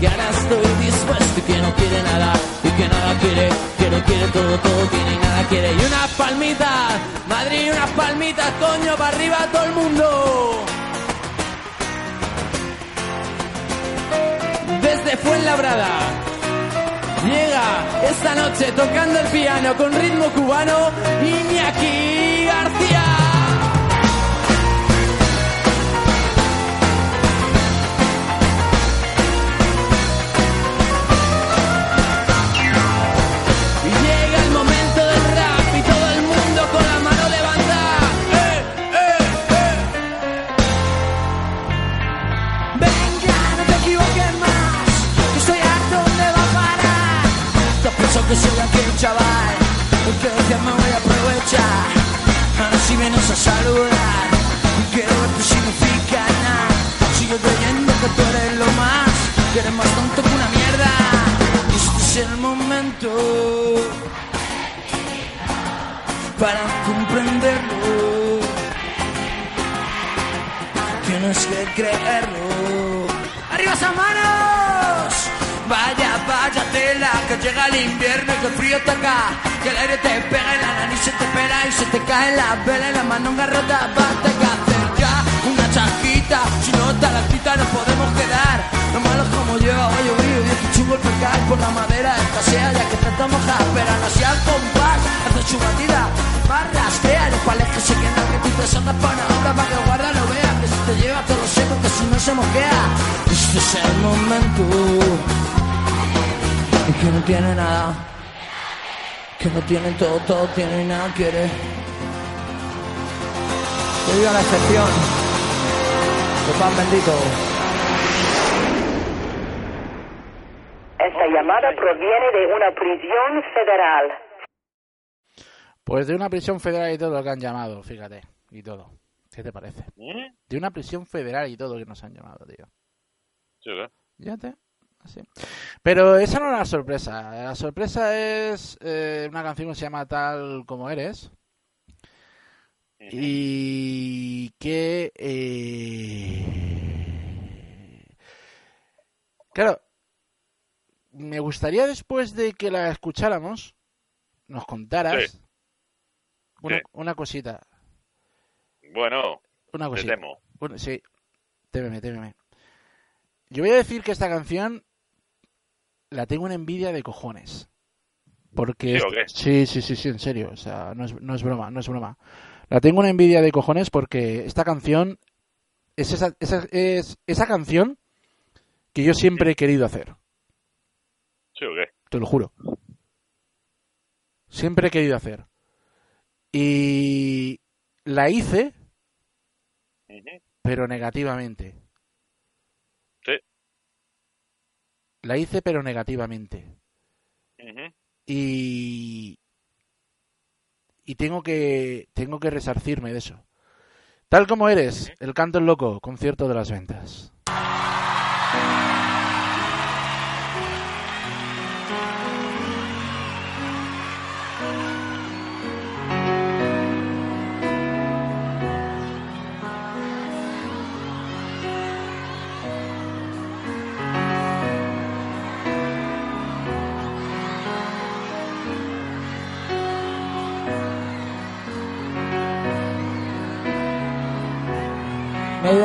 Que ahora estoy dispuesto y que no quiere nada y que nada quiere, que no quiere todo, todo tiene y nada quiere. Y unas palmitas, Madrid, unas palmitas, coño, para arriba todo el mundo. Desde Fuenlabrada. Llega esta noche tocando el piano con ritmo cubano Iñaki pela y se te cae la vela y la mano rota. Va a tener que hacer ya una chasquita. Si no está la cita, nos podemos quedar. Lo malo es como yo, oye, oye, oye, que chungo el pecar por la madera escasea ya que está moja. Pero aún así al compás, hace su batida. Crea los pales que se quedan que tú te salgas para una obra para que guarda lo vea. Que si te lleva todo lo seco, que si no se moquea. Este es el momento. Y que no tiene nada. Que no tiene todo, todo tiene y nada quiere. Que viva la excepción. De pan bendito. Esta llamada proviene de una prisión federal. Pues de una prisión federal y todo lo que han llamado, fíjate. Y todo. ¿Qué te parece? ¿Eh? De una prisión federal y todo que nos han llamado, tío. Sí, ¿qué? Fíjate. Así. Pero esa no es la sorpresa. La sorpresa es eh, una canción que se llama Tal como eres. Y que... eh, Claro, me gustaría después de que la escucháramos, nos contaras Sí. una, Sí. una cosita. Bueno, Una te cosita. temo. Bueno, sí, témeme, témeme. Yo voy a decir que esta canción la tengo en envidia de cojones. Porque sí, sí, sí, sí, en serio, o sea, no es, no es broma, no es broma. La tengo en envidia de cojones porque esta canción es esa, esa, es esa canción que yo siempre he querido hacer, ¿Sí o qué? te lo juro. Siempre he querido hacer. Y la hice, pero negativamente. Sí. La hice, pero negativamente. Y. Y tengo que. Tengo que resarcirme de eso. Tal como eres, el canto el loco, concierto de las ventas.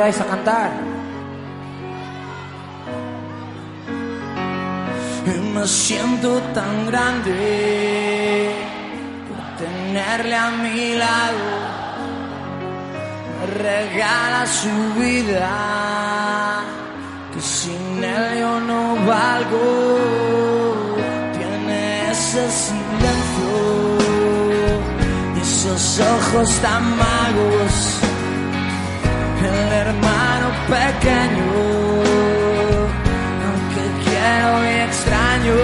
¿Me ayudáis a cantar? Y me siento tan grande por tenerle a mi lado. Me regala su vida, que sin él yo no valgo. Tiene ese silencio y esos ojos tan magos. Pequeño aunque quiero y extraño.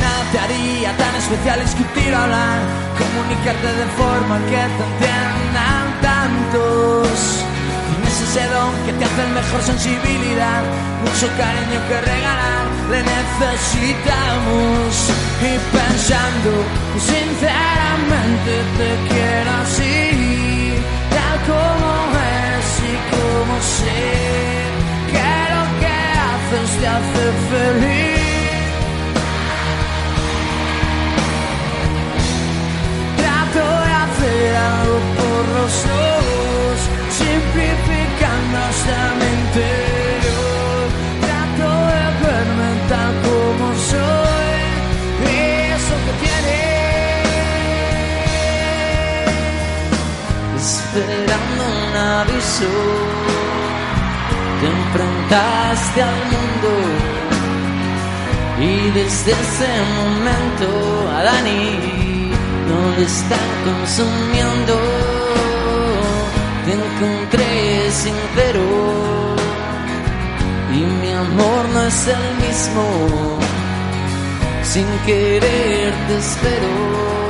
Nada haría tan especial discutir hablar, comunicarte de forma que te entiendan tantos. Tienes ese don que te hace mejor sensibilidad, mucho cariño que regalar, le necesitamos. Y pensando, sinceramente te quiero así, como es y como sé que lo que haces te hace feliz. Trato de hacer algo por los dos, simplificando hasta mi interior. Trato de verme tal esperando un aviso. Te enfrentaste al mundo y desde ese momento a Dani no le están consumiendo. Te encontré sincero y mi amor no es el mismo. Sin querer te espero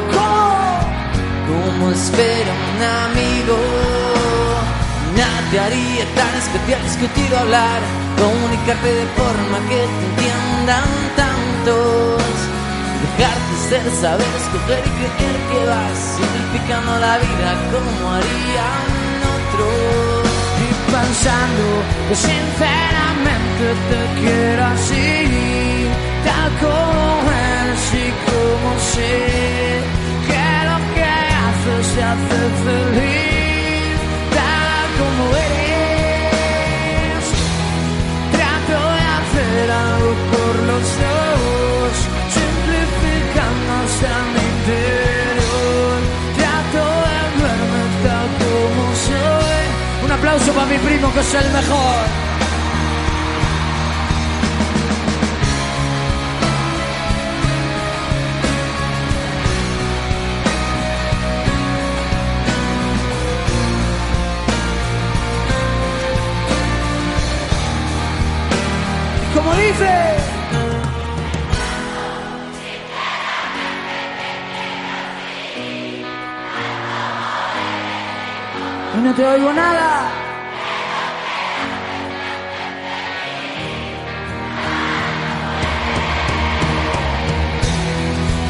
como espera un amigo. Nada te haría tan especial discutir o hablar, comunicarte de forma que te entiendan tantos. Dejarte ser, saber escoger y creer que vas simplificando la vida como harían otros. Y pensando que sinceramente te quiero así, tal como eres y como sé te hace feliz, tal como eres. Trato de hacer algo por los dos, simplificando hasta mi interior. Trato de verme tal como soy. Un aplauso para mi primo que es el mejor. Como dice. No te oigo nada.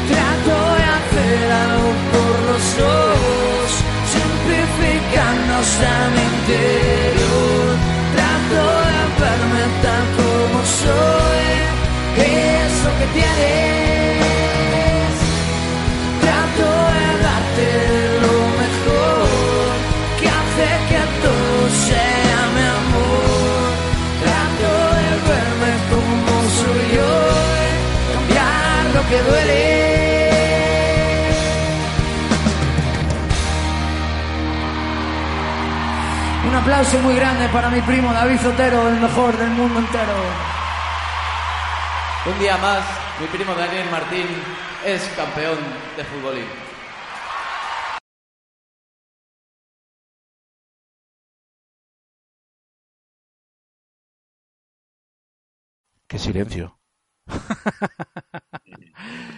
Trato de hacer algo por los ojos, simplificando hasta mi interior. Trato de verme tal como soy, eso que tienes. Aplauso muy grande para mi primo David Zotero, el mejor del mundo entero. Un día más, mi primo Daniel Martín es campeón de futbolín. Qué silencio.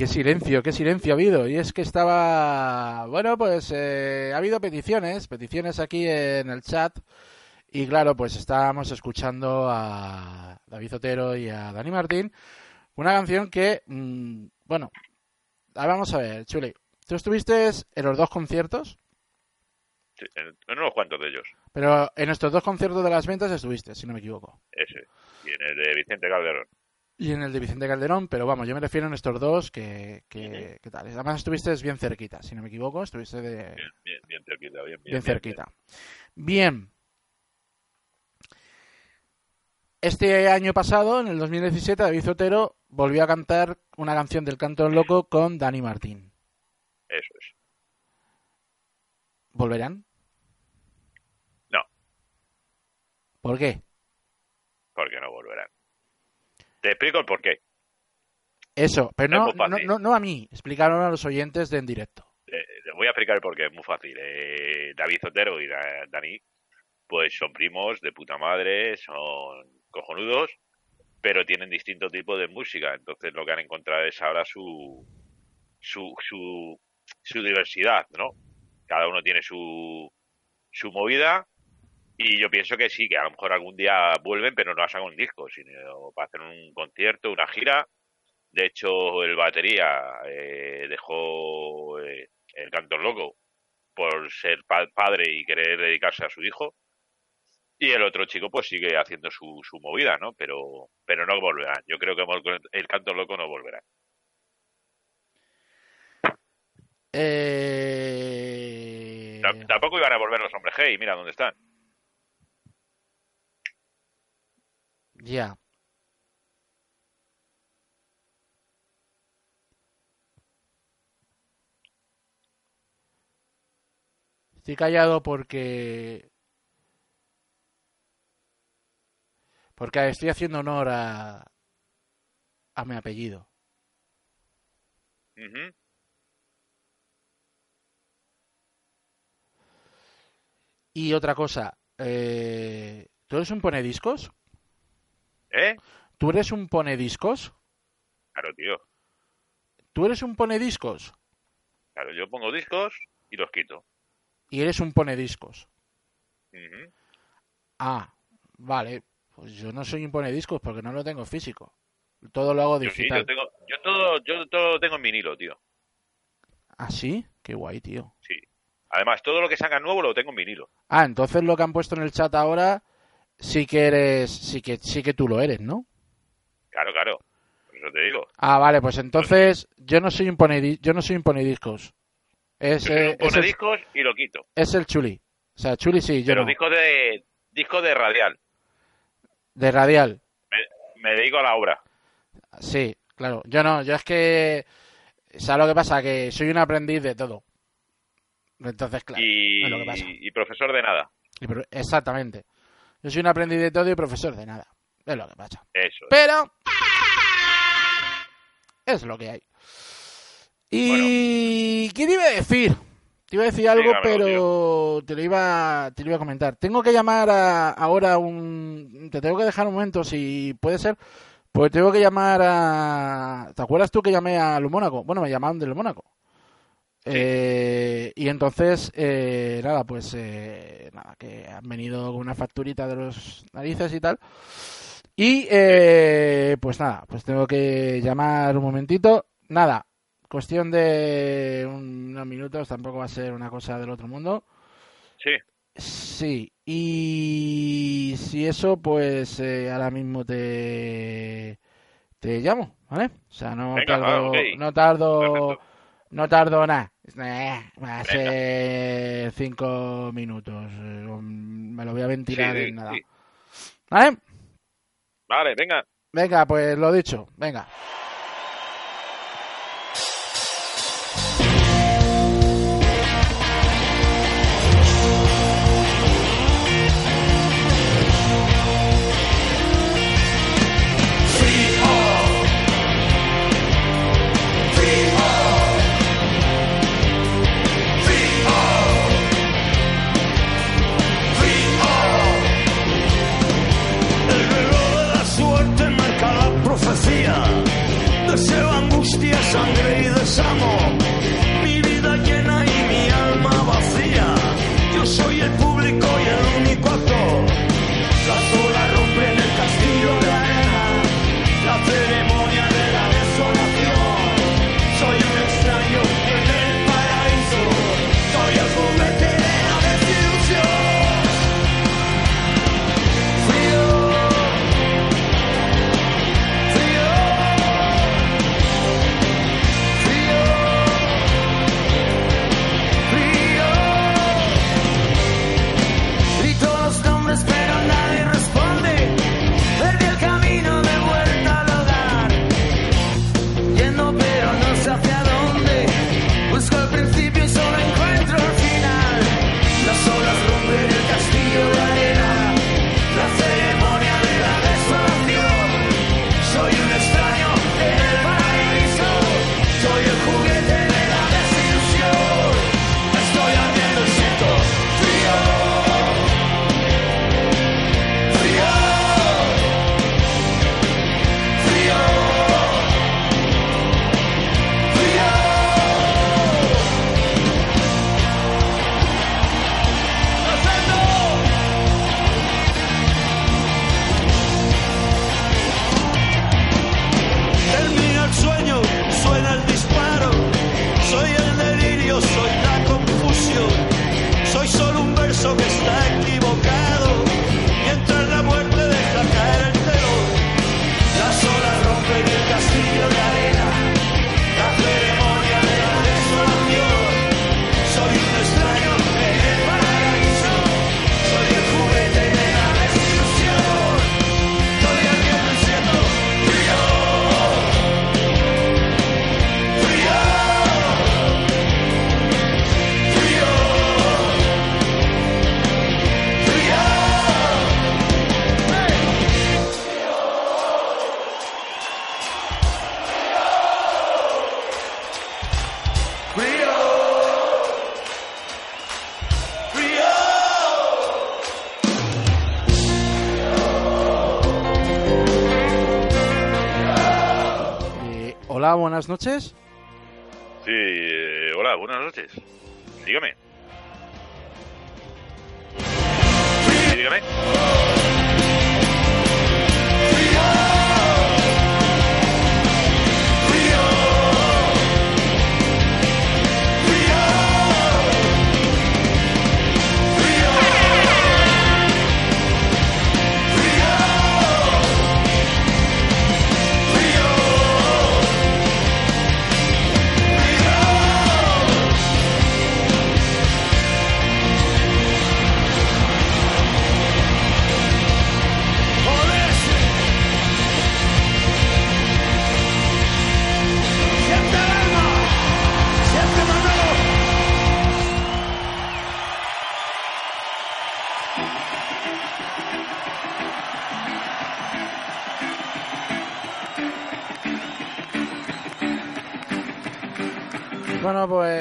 qué silencio, qué silencio ha habido. Y es que estaba, bueno, pues eh, ha habido peticiones, peticiones aquí en el chat. Y claro, pues estábamos escuchando a David Otero y a Dani Martín. Una canción que, mm, bueno, vamos a ver, Chuli. ¿Tú estuviste en los dos conciertos? Sí, en, en unos cuantos de ellos. Pero en estos dos conciertos de las ventas estuviste, si no me equivoco. Ese. Y en el de Vicente Calderón y en el de Vicente Calderón, pero vamos, yo me refiero en estos dos que, que, tal. Además estuviste bien cerquita, si no me equivoco, estuviste de... Bien, bien, bien cerquita, bien, bien, cerquita. Bien. Este año pasado, en el 2017, David Zotero volvió a cantar una canción del Canto del Loco con Dani Martín. Eso es. ¿Volverán? No. ¿Por qué? Porque no volverán. Te explico el porqué. Eso, pero no, no, no, no a mí, explicaron a los oyentes de en directo. Eh, les voy a explicar el porqué, es muy fácil. Eh, David Zotero y Da- Dani, pues son primos de puta madre, son cojonudos, pero tienen distinto tipo de música. Entonces lo que han encontrado es ahora su, su, su, su diversidad, ¿no? Cada uno tiene su, su movida y yo pienso que sí, que a lo mejor algún día vuelven, pero no sacan un disco, sino para hacer un concierto, una gira. De hecho, el batería eh, dejó eh, el canto loco por ser pa- padre y querer dedicarse a su hijo. Y el otro chico pues sigue haciendo su, su movida, ¿no? Pero, pero no volverán. Yo creo que el canto loco no volverá. Eh... Tampoco iban a volver los hombres G y mira dónde están. Ya. Estoy callado porque... Porque estoy haciendo honor a... a mi apellido. Ujú. Y otra cosa, eh, ¿tú eres un ponediscos? ¿Eh? ¿Tú eres un ponediscos? Claro, tío. ¿Tú eres un ponediscos? Claro, yo pongo discos y los quito. Y eres un ponediscos. Ujú. Ah, vale. Pues yo no soy un ponediscos porque no lo tengo físico. Todo lo hago Yo sí, digital. yo tengo, yo todo, yo todo lo tengo en vinilo, tío. ¿Ah, sí? Qué guay, tío. Sí. Además, todo lo que sacan nuevo lo tengo en vinilo. Ah, entonces lo que han puesto en el chat ahora sí que eres, sí que, sí que tú lo eres, ¿no? Claro, claro. Por eso te digo. Ah, vale, pues entonces yo no soy un ponedi- yo no soy. Es, Yo soy eh, es, el, discos y lo quito. es el chuli. O sea, chuli sí, yo Pero no. disco de disco de radial. De radial. Me, me dedico a la obra. Sí, claro. Yo no, yo es que ¿sabes lo que pasa? Que soy un aprendiz de todo. Entonces, claro, y, es lo que pasa. y profesor de nada. Exactamente. Yo soy un aprendiz de todo y profesor de nada. Es lo que pasa. Eso. es. Pero es lo que hay. Y ¿qué te iba a decir? Te iba a decir algo, Dígamelo, pero te lo iba te lo iba a comentar. Tengo que llamar a, ahora un te tengo que dejar un momento si puede ser, pues tengo que llamar a ¿Te acuerdas tú que llamé a Mónaco? Bueno, me llamaron del Mónaco. Eh, y entonces, eh, nada, pues eh, nada, que han venido con una facturita de los narices y tal. Y eh, pues nada, pues tengo que llamar un momentito. Nada, cuestión de unos minutos, tampoco va a ser una cosa del otro mundo. Sí. Sí, y si eso, pues eh, ahora mismo te, te llamo, ¿vale? O sea, no Venga, tardo, no tardo, Perfecto. No tardo nada. Eh, va a ser cinco minutos. eh, Me lo voy a ventilar Sí, sí, en nada. sí. ¿Vale? Vale, venga. Venga, pues lo dicho, venga. Buenas noches.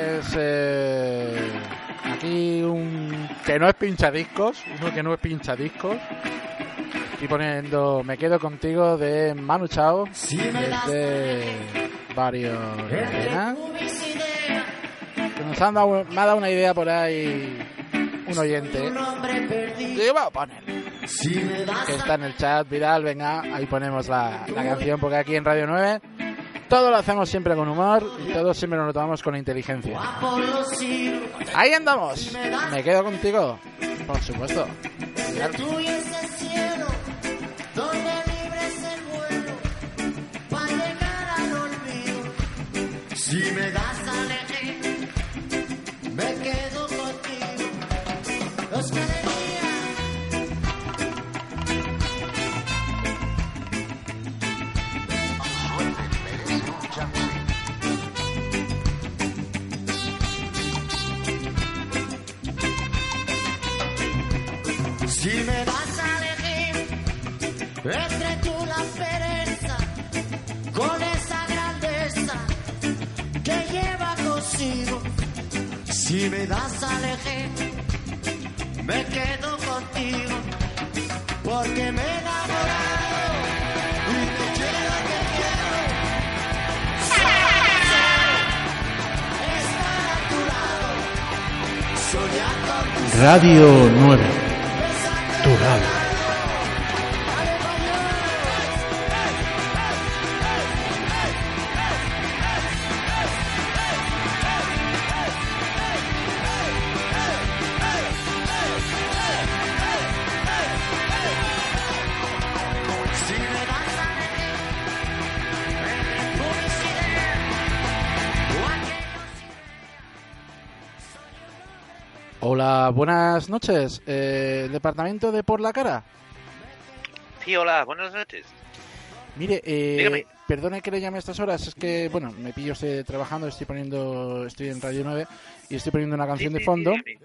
Pues eh, aquí un que no es pinchadiscos, uno que no es pinchadiscos. Estoy poniendo Me quedo contigo de Manu Chao desde varios. Que nos han dado, me ha dado una idea por ahí un oyente. Digo, vamos a poner. Que está en el chat, Vidal, venga, ahí ponemos la, la canción porque aquí en Radio 9 todo lo hacemos siempre con humor y todo siempre nos lo tomamos con inteligencia. Ahí andamos. Me quedo contigo. Por supuesto. Vidal. Tuyo es entre tú la pereza con esa grandeza que lleva consigo. Si me das a elegir, me quedo contigo porque me he enamorado y te quiero, te quiero. Estar a tu lado, soñar contigo. Radio 9. Buenas noches. Eh, ¿el departamento de Por la Cara? Sí, hola, buenas noches. Mire, eh, perdone que le llame a estas horas, es que, bueno, me pillo usted trabajando, estoy poniendo, estoy en Radio 9 y estoy poniendo una canción de fondo. Sí,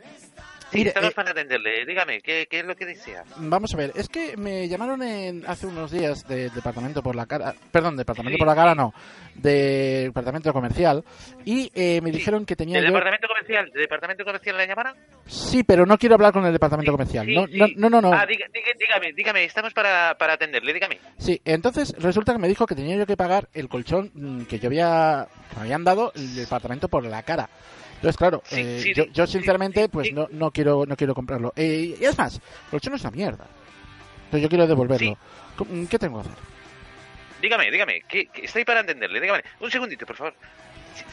Mire, estamos eh, para atenderle. Dígame, ¿qué, qué es lo que desea? Vamos a ver, es que me llamaron en, hace unos días del departamento por la cara, perdón, departamento Sí. por la cara no, del departamento comercial y eh, me dijeron que tenía ¿Del yo... departamento comercial? ¿Del departamento comercial la llamaron? Sí, pero no quiero hablar con el departamento comercial. Sí, no, sí. no, no, no, no. Ah, diga- dígame, dígame, estamos para, para atenderle, dígame. Sí, entonces resulta que me dijo que tenía yo que pagar el colchón mm, que yo había, me habían dado el departamento por la cara. Entonces, claro, Sí, eh, sí, yo, yo sinceramente sí, pues no, no quiero no quiero comprarlo. Eh, y es más, el colchón es una mierda. Entonces yo quiero devolverlo. ¿Cómo- ¿Qué tengo que hacer? Dígame, dígame, que, que estoy para entenderle, dígame. Un segundito, por favor.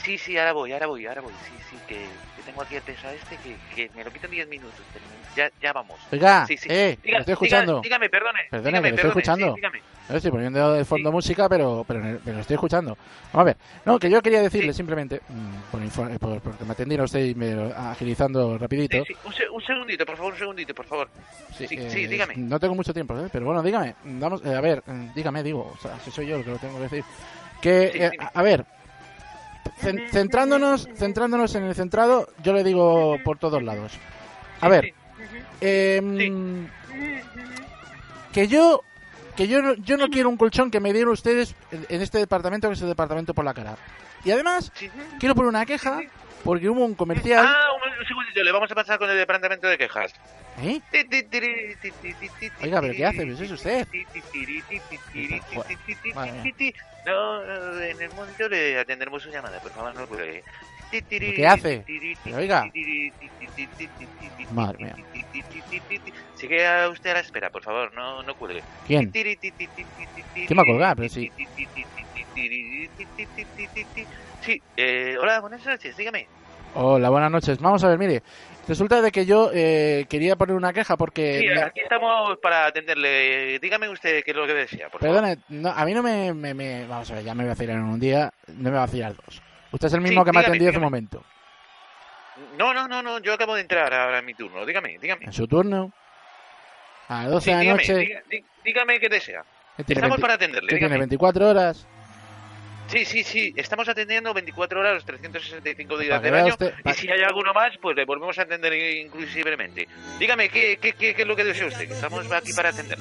Sí, Sí, ahora voy, ahora voy, ahora voy. Sí, sí, que, que tengo aquí el peso a este, que, que me lo quitan 10 minutos. pero Ya, ya vamos. Oiga, Sí, sí. eh, Diga- estoy escuchando. dígame, perdone. Perdone, dígame, que estoy perdone, escuchando. sí. No estoy poniendo de fondo música, pero, pero, estoy escuchando. Vamos a ver. No, que yo quería decirle simplemente, mm, por, info- por- porque me atendieron usted y me agilizando rapidito. Un, se- un segundito, por favor, un segundito, por favor. Sí, sí, Eh, dígame. No tengo mucho tiempo, ¿eh? pero bueno, dígame. Vamos, eh, a ver, mm, dígame, digo, o sea, si soy yo el que lo tengo que decir. Que, eh, a- ver, cen- centrándonos, centrándonos en el centrado, yo le digo por todos lados. A ver, em, que yo, que yo, no- yo no quiero un colchón que me dieron ustedes en, este departamento, que es el departamento por la cara. Y además, quiero poner una queja porque hubo un comercial. Ah, un, un segundito, le vamos a pasar con el departamento de quejas. ¿Eh? Oiga, ¿pero qué hace? ¿Pues es usted? No, en el momento le atenderemos su llamada, por favor, no cuelgue. ¿Qué hace? Pero oiga. Madre mía. Sigue usted a la espera, por favor, no, no cuelgue. ¿Quién? ¿Quién va a colgar? Pero sí. Sí, eh, hola, buenas noches, dígame. Hola, buenas noches. Vamos a ver, mire. Resulta de que yo eh, quería poner una queja porque... Sí, me- aquí estamos para atenderle. Dígame usted qué es lo que desea, por favor. Perdone, no, a mí no me, me- me- Vamos a ver, ya me voy a vacilar en un día, no me va a vacilar dos. Usted es el mismo Sí, que me ha dígame, atendido hace un dígame. momento. No, no, no, no, yo acabo de entrar ahora en mi turno. Dígame, dígame. En su turno, a las 12 Sí, de la dígame, noche, diga- dí- dígame qué desea. Estamos 20 para atenderle, tiene dígame. 24 horas. Sí, sí, sí, estamos atendiendo 24 horas los 365 días del año usted- y si hay alguno más, pues le volvemos a atender inclusivamente. Dígame, ¿qué, qué, qué, qué es lo que desea usted? Que estamos aquí para atender.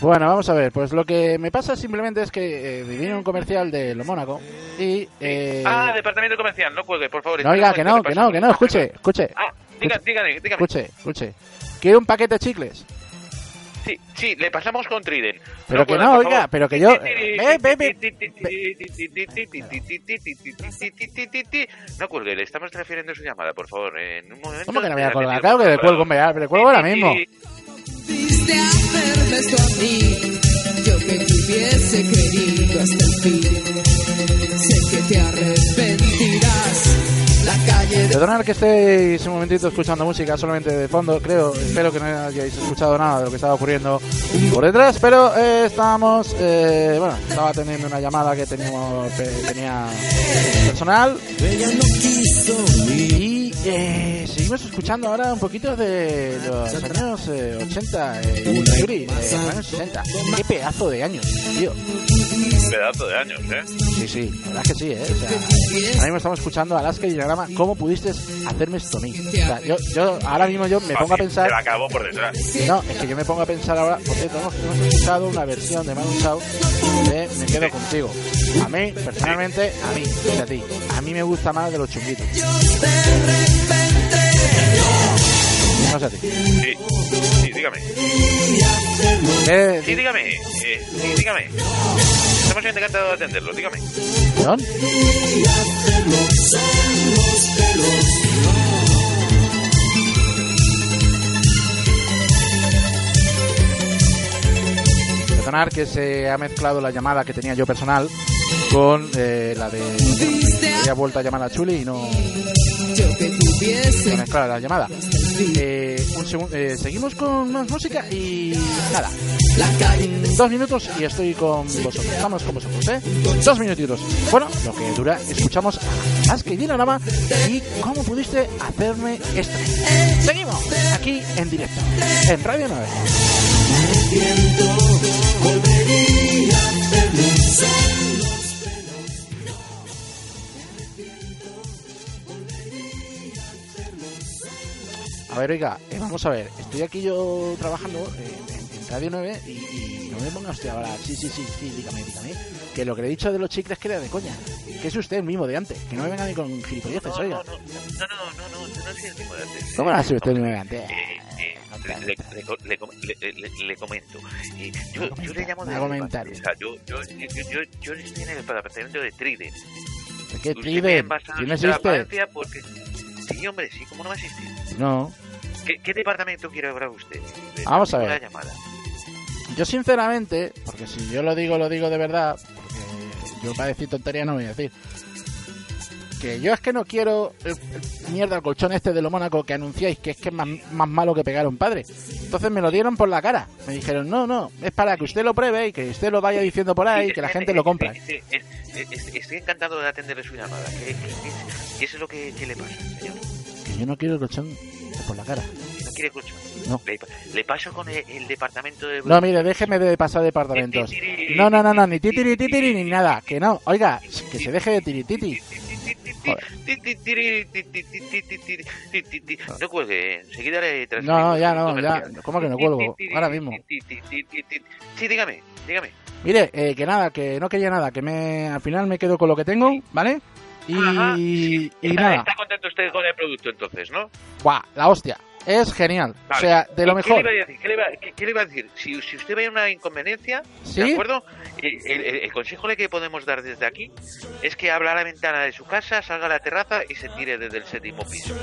Bueno, vamos a ver, pues lo que me pasa simplemente es que eh, viví en un comercial de Lo Mónaco y... eh, Ah, departamento comercial, no cuelgue, por favor. no, oiga, que no, que no, que no, escuche, escuche, Ah, dígame, dígame. escuche, escuche. Quiero un paquete de chicles. Sí, sí, le pasamos con Trident. Pero que cuelgue, no, oiga, favor. pero que yo... Ve, ve, ve. No cuelgue, le estamos transfiriendo su llamada, por favor. En un momento. ¿Cómo que no me voy a colgar? Claro que le cuelgo, me le cuelgo ahora mismo. Quisiste hacerme esto a mí, yo que te hubiese querido hasta el fin. Sé que te arrepentirás. La calle de Perdonad que estéis un momentito escuchando música solamente de fondo, creo, espero que no hayáis escuchado nada de lo que estaba ocurriendo por detrás, pero eh, estábamos, eh, bueno, estaba teniendo una llamada que teníamos, pe- tenía personal y eh, seguimos escuchando ahora un poquito de los años eh, 80, eh, Yuri, eh, los años 60. Qué pedazo de años, tío. Pedazo de años, ¿eh? Sí, sí, la verdad es que sí, ¿eh? O sea, ahora mismo estamos escuchando a Alaska y Diagrama. ¿Cómo pudiste hacerme esto a mí? O sea, yo, yo ahora mismo yo me pongo a pensar... Se la acabó por detrás. No, es que yo me pongo a pensar ahora, por cierto, hemos, hemos escuchado una versión de Manu Chao de Me quedo contigo. A mí, personalmente, a mí, a ti, a mí me gusta más de los chunguitos. No sé a ti. Sí, sí, dígame. ¿Qué? Sí, dígame. Eh, sí, dígame. Estamos encantados de atenderlo, dígame. ¿Perdón? Perdonar que se ha mezclado la llamada que tenía yo personal con eh, la de... Había vuelto a llamar a Chuli y no... no mezclar la llamada. Eh, eh, seguimos con más música y nada. Dos minutos y estoy con vosotros. Estamos con vosotros, ¿eh? Dos minutitos. Bueno, lo que dura, escuchamos a Ask y Dinarama y cómo pudiste hacerme esto. Seguimos aquí en directo, en Radio 9. A ver, oiga, eh, vamos a ver. Estoy aquí yo trabajando en, Radio 9 y, y no me ponga usted ahora. Sí, sí, sí, sí, dígame, dígame. Que lo que le he dicho de los chicles que era de coña. Que es usted el mismo de antes. Que no me venga ni con gilipolleces, oiga. No, no, no, no, yo no soy el mismo de antes. ¿Cómo no sido usted el mismo de antes? Eh, eh, le, le- le le com- le- le- le comento. Eh, yo, yo le llamo de a comentar. O sea, yo, yo, yo, yo, estoy en el departamento de Trident. ¿De qué no nuestra existe? farmacia Porque... Sí, hombre, sí, ¿cómo no va a existir? No. ¿Qué, qué departamento quiere hablar usted? De Vamos a ver. llamada. Yo sinceramente, porque si yo lo digo, lo digo de verdad, porque yo para decir tontería no voy a decir. Que yo es que no quiero el, el mierda el colchón este de lo Mónaco que anunciáis que es que es más, más malo que pegar a un padre. Entonces me lo dieron por la cara. Me dijeron, no, no, es para que usted lo pruebe y que usted lo vaya diciendo por ahí y que la gente lo compra. Estoy encantado de atenderle su llamada. ¿Qué, qué, qué- qué es lo que, que le pasa, señor? Que yo no quiero el colchón por la cara. ¿No quiere escuchar? No. Le, le paso con el, el departamento de... No, mire, déjeme de pasar departamentos. No, no, no, no, ni titiri titiri ni nada. Que no, oiga, que se deje de tirititi. No cuelgue, enseguida le No, ya no, ya. ¿Cómo que no cuelgo? Ahora mismo. Sí, dígame, dígame. Mire, eh, que nada, que no quería nada, que me al final me quedo con lo que tengo, Y, nada, está contento usted con el producto entonces, ¿no? Buah, la hostia. es genial. O sea, de lo ¿Y mejor. ¿Qué le iba a decir? ¿Qué le iba, qué- qué le iba a decir? Si, si usted ve una inconveniencia, ¿Sí? ¿de acuerdo? El, el- el consejo que podemos dar desde aquí es que abra la ventana de su casa, salga a la terraza y se tire desde el séptimo piso.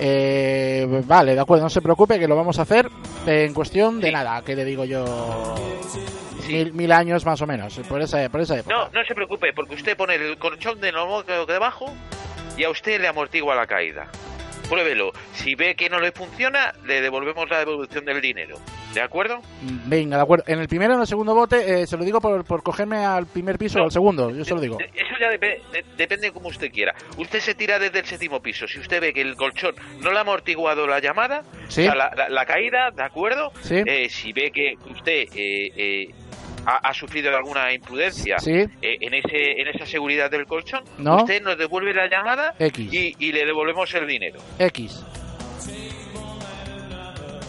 Eh, vale, de acuerdo, no se preocupe que lo vamos a hacer en cuestión de nada, que le digo yo mil, mil años más o menos, por esa, por esa época. No, no se preocupe, porque usted pone el colchón de nuevo debajo y a usted le amortigua la caída. Pruébelo. Si ve que no le funciona, le devolvemos la devolución del dinero. ¿De acuerdo? Venga, de acuerdo. En el primero o en el segundo bote, eh, se lo digo por, por cogerme al primer piso o al segundo, yo se lo digo. Eso ya depe- de- depende como usted quiera. Usted se tira desde el séptimo piso. Si usted ve que el colchón no le ha amortiguado la llamada, Sí. o sea, la, la- la caída, ¿de acuerdo? Sí. Eh, si ve que usted eh, eh, ha, ha sufrido alguna imprudencia Sí. eh, en, ese, en esa seguridad del colchón, No. usted nos devuelve la llamada X. y, y le devolvemos el dinero. X.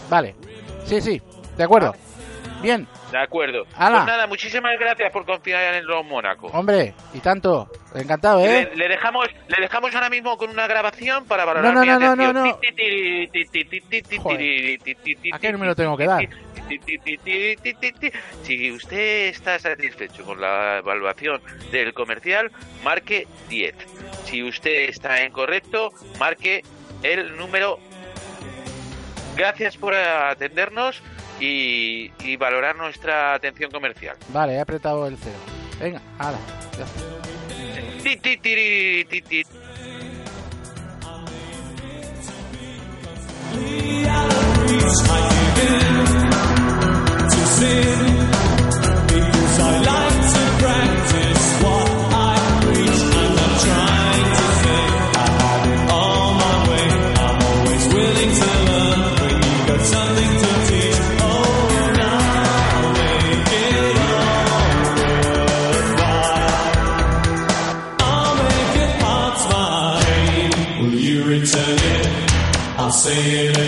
Vale. Sí, sí, de acuerdo. Bien, De acuerdo. Ala. Pues nada, muchísimas gracias por confiar en los Mónaco. hombre, y tanto. Encantado, ¿eh? Le, le dejamos le dejamos ahora mismo con una grabación para valorar No, no, mi no, no, no, no. ¿A qué número tengo que dar? Si usted está satisfecho con la evaluación del comercial, marque 10. Si usted está incorrecto, marque el número. Gracias por atendernos y, y valorar nuestra atención comercial. Vale, he apretado el cero. Venga, ahora. Say I have it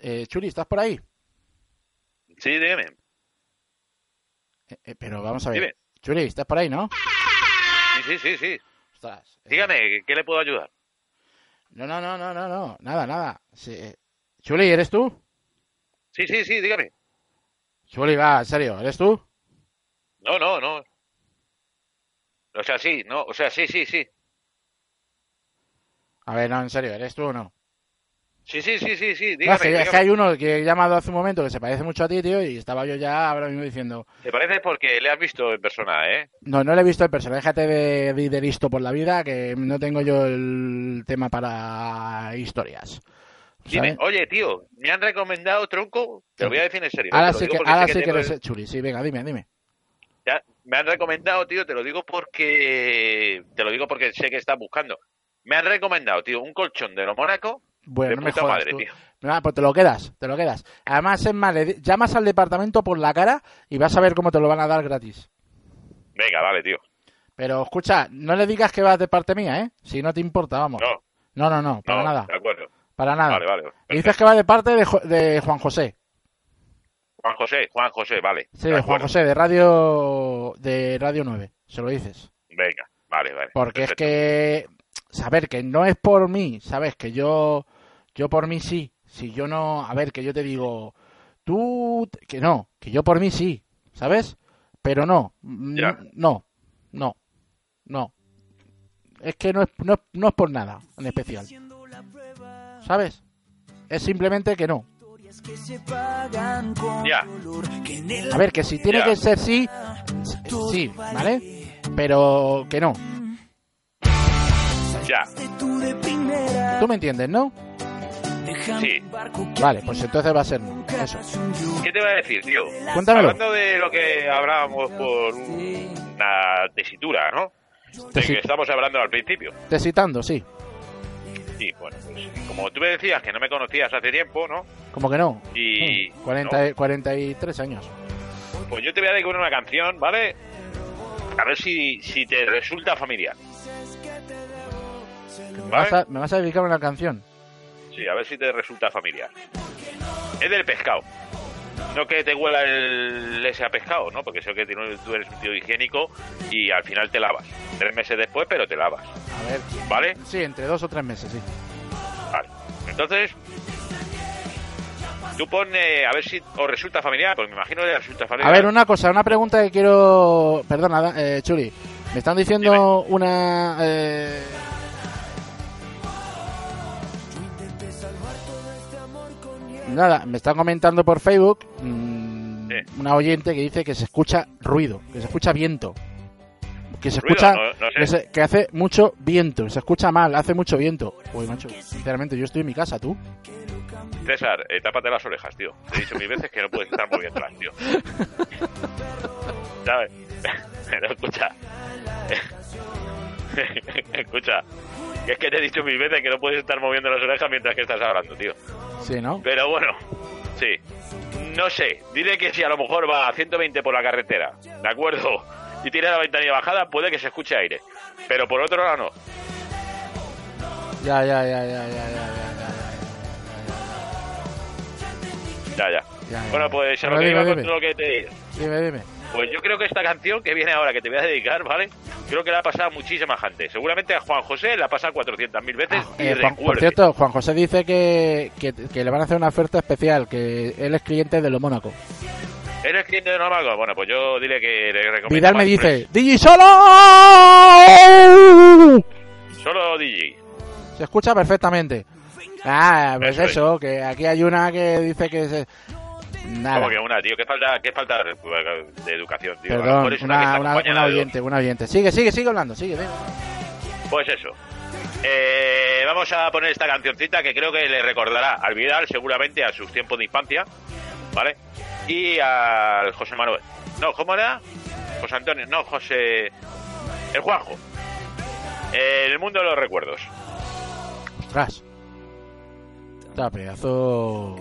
eh, Chuli, ¿estás por ahí? Sí, dígame. Eh, eh, pero vamos a ver. Dime. Chuli, ¿estás por ahí, no? Sí, sí, sí, sí. Ostras. eh, Dígame, ¿qué le puedo ayudar? No, no, no, no, no, no, nada, nada. Sí, Chuli, ¿eres tú? Sí, sí, sí, dígame. Chuli, va, en serio, ¿eres tú? No, no, no. O sea, sí, no, o sea, sí, sí, sí. A ver, no, en serio, ¿eres tú o no? Sí, sí, sí, sí, sí, dígame, es, que, es que dígame. hay uno que he llamado hace un momento que se parece mucho a ti, tío, y estaba yo ya ahora mismo diciendo, Te parece porque le has visto en persona, ¿eh? no, no le he visto el personaje, déjate de, de, de listo por la vida, que no tengo yo el tema para historias. Dime, oye, tío, me han recomendado tronco, te lo voy a decir en serio. Ahora sí que, ahora sí que eres el- Chuli, sí, venga, dime, dime. Ya, me han recomendado, tío, te lo digo porque te lo digo porque sé que estás buscando. Me han recomendado, tío, un colchón de los Mónaco Bueno, de no me puta jodas madre, tú. tío. Nada, pues te lo quedas, te lo quedas. Además, es más, llamas al departamento por la cara y vas a ver cómo te lo van a dar gratis. Venga, vale, tío. Pero escucha, no le digas que vas de parte mía, ¿eh? Si no te importa, vamos. No, No, no, no, para no, nada. de acuerdo. Para nada. Vale, vale. Y dices que va de parte de, Jo- de Juan José. Juan José, Juan José, vale. Sí, de Juan. José, de Radio de Radio 9. Se lo dices. Venga, vale, vale. Porque perfecto. es que saber que no es por mí, ¿sabes? Que yo, yo por mí sí. Si yo no, a ver, que yo te digo, tú, que no, que yo por mí sí, ¿sabes? Pero no, mm, Ya. no, no, no. Es que no es, no, es- no es por nada en especial. ¿Sabes? Es simplemente que no. Ya. A ver, que si tiene Ya. que ser sí, sí, ¿vale? Pero que no. Ya. ¿Tú me entiendes, no? Sí. Vale, pues entonces va a ser no. Eso. ¿Qué te voy a decir, tío? Cuéntamelo. Hablando de lo que hablábamos por una tesitura, ¿no? De que estamos hablando al principio. Te citando, sí. Sí, bueno, pues como tú me decías que no me conocías hace tiempo, ¿no? Como que no. Y... 40, y- 43 años. ¿no? Pues yo te voy a dedicar una canción, ¿vale? A ver si, si te resulta familiar. Me ¿Vale? vas, a, me vas a dedicar una canción. Sí, a ver si te resulta familiar. Es del pescado. No que te huela el ese a pescado, ¿no? Porque sé que tú eres un tío higiénico y al final te lavas. Tres meses después, pero te lavas. A ver. ¿Vale? Sí, entre dos o tres meses, sí. Vale. Entonces, tú pon, eh, a ver si os resulta familiar, porque me imagino que resulta A familiar. ver, una cosa, una pregunta que quiero... Perdona, eh, Chuli. Me están diciendo una... eh, Nada, me están comentando por Facebook mm, una oyente que dice que se escucha ruido, que se escucha viento. Que se Ruido, escucha... no- no sé. que, se- que hace mucho viento, se escucha mal, hace mucho viento. Uy, macho, sinceramente, yo estoy en mi casa, ¿tú? César, eh, tápate las orejas, tío. Te he dicho mil veces que no puedes estar moviéndolas, tío. ¿Sabes? Pero escucha. escucha. Que es que te he dicho mil veces que no puedes estar moviendo las orejas mientras que estás hablando, tío. Sí, ¿no? Pero bueno, sí. No sé, dile que si a lo mejor va a 120 por la carretera, ¿de acuerdo? Y tiene la ventanilla bajada, puede que se escuche aire. Pero por otro lado no. Ya, ya, ya, ya, ya, ya, ya, Ya, ya. ya. Bueno, pues lo que dime, iba dime. lo que te digo. Dime, dime. Pues yo creo que esta canción que viene ahora, que te voy a dedicar, ¿vale? Creo que la ha pasado muchísima gente. Seguramente a Juan José la ha pasado 400.000 veces y Eh, Juan- por cierto, Juan José dice que, que, que le van a hacer una oferta especial, que él es cliente de lo Mónaco. ¿Eres cliente de Normal? Bueno, pues yo dile que le recomiendo Vidal me dice. ¡DJ solo! Solo DJ. Se escucha perfectamente. Ah, pues Eso es. eso, que aquí hay una que dice que se... Nada, Como que una, tío, qué falta, qué falta de educación, tío. Perdón, es una, una, una, una oyente, una oyente. Sigue, sigue, sigue hablando, sigue. venga. Pues eso. Eh, vamos a poner esta cancioncita que creo que le recordará al Vidal, seguramente a sus tiempos de infancia, ¿vale? Y al José Manuel. No, ¿cómo era? José Antonio, no, José. El Juanjo. Eh, el mundo de los recuerdos. Ostras. Está pedazo...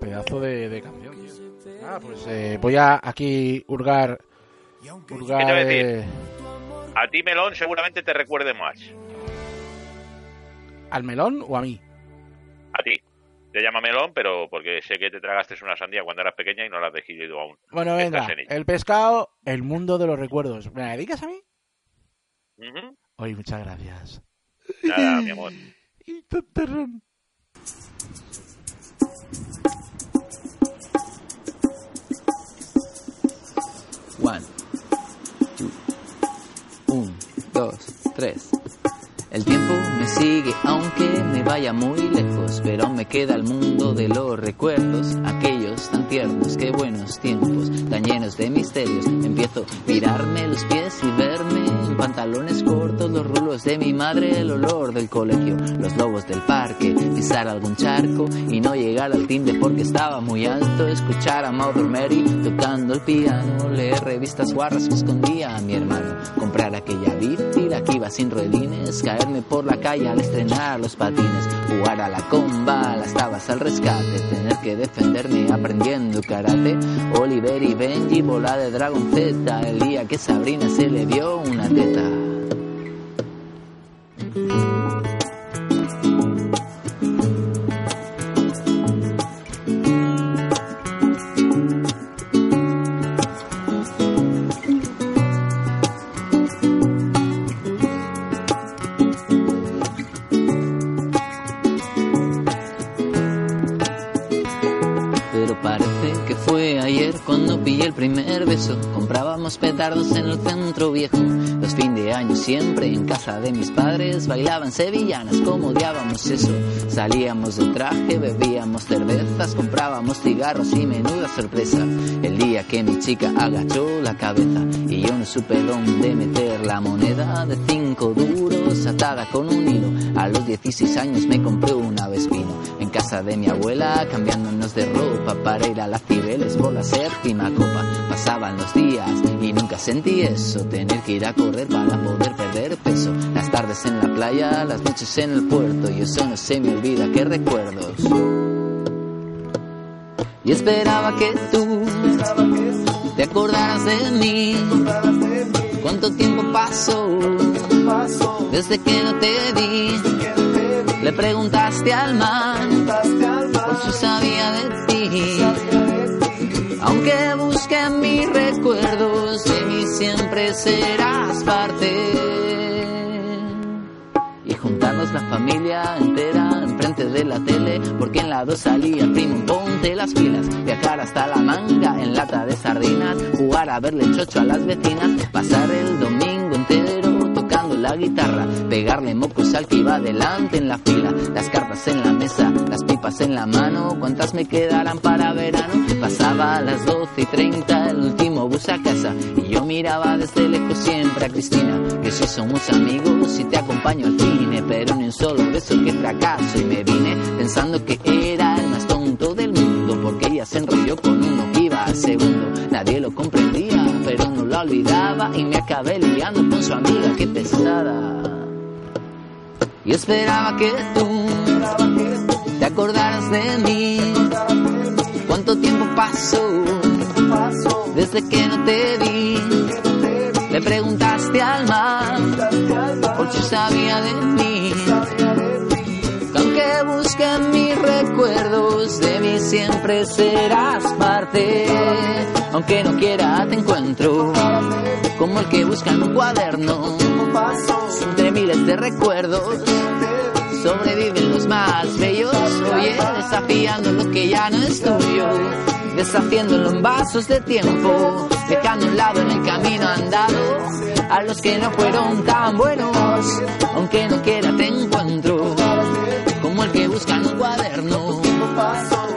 Pedazo de, de canción, tío. Ah, pues eh, voy a aquí hurgar... Hurgar... ¿Qué te voy a decir? eh, A ti, Melón, seguramente te recuerde más. ¿Al melón o a mí? A ti. Te llama Melón, pero porque sé que te tragaste una sandía cuando eras pequeña y no la has decidido aún. Bueno, venga, el pescado, el mundo de los recuerdos. ¿Me la dedicas a mí? Oye, muchas gracias. Nada, mi amor. One, two, un, dos, tres. El tiempo me sigue aunque me vaya muy lejos, pero me queda el mundo de los recuerdos, aquellos tan tiernos, qué buenos tiempos, tan llenos de misterios. Empiezo a mirarme los pies y verme pantalones cortos, los rulos de mi madre, el olor del colegio, los lobos del parque, pisar algún charco y no llegar al timbre porque estaba muy alto, escuchar a Mother Mary tocando el piano, leer revistas guarras que escondía a mi hermano, comprar aquella la que iba sin ruedines, caerme por la calle al estrenar los patines, jugar a la comba, las tabas al rescate, tener que defenderme aprendiendo karate, Oliver y Benji, bola de Dragon Z, el día que Sabrina se le vio una teta. 的。Pillé el primer beso. Comprábamos petardos en el centro viejo. Los fin de año siempre en casa de mis padres bailaban sevillanas como odiábamos eso. Salíamos de traje, bebíamos cervezas, comprábamos cigarros y menuda sorpresa. El día que mi chica agachó la cabeza y yo no supe dónde meter la moneda de cinco duros atada con un hilo. A los 16 años me compré una Vespino en casa de mi abuela cambiándonos de ropa para ir a las Cibeles por la séptima copa. Pasaban los días y nunca sentí eso, tener que ir a correr para poder perder peso. Las tardes en la playa, las noches en el puerto y eso no se me olvida, qué recuerdos. Y esperaba que tú te acordaras de mí. ¿Cuánto tiempo pasó desde que no te vi? Le preguntaste al mar por si sabía de ti. Aunque busque mis recuerdos, de mí siempre serás parte. Y juntarnos la familia entera enfrente de la tele, porque en la dos salía primo, ponte las pilas, viajar hasta la manga en lata de sardinas, jugar a verle chocho a las vecinas, pasar el domingo la guitarra, pegarle mocos al que iba delante en la fila, las cartas en la mesa, las pipas en la mano, cuántas me quedarán para verano, pasaba a las 12 y 30 el último bus a casa, y yo miraba desde lejos siempre a Cristina, que si somos amigos y te acompaño al cine, pero ni un solo beso que fracaso, y me vine pensando que era el más tonto del mundo, porque ella se enrolló con uno que iba al segundo, nadie lo comprendía, olvidaba, y me acabé liando con su amiga, qué pesada. Y esperaba que tú te acordaras de mí. ¿Cuánto tiempo pasó desde que no te vi? Le preguntaste al mar por si sabía de mí. Que aunque busque en mis recuerdos, de mí siempre serás parte. Aunque no quiera te encuentro, como el que busca en un cuaderno, entre miles de recuerdos. Sobreviven los más bellos, oye, desafiando lo que ya no es tuyo, deshaciéndolo en vasos de tiempo, dejando un lado en el camino andado, a los que no fueron tan buenos, aunque no quiera te encuentro, cuaderno,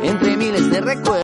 entre miles de recuerdos.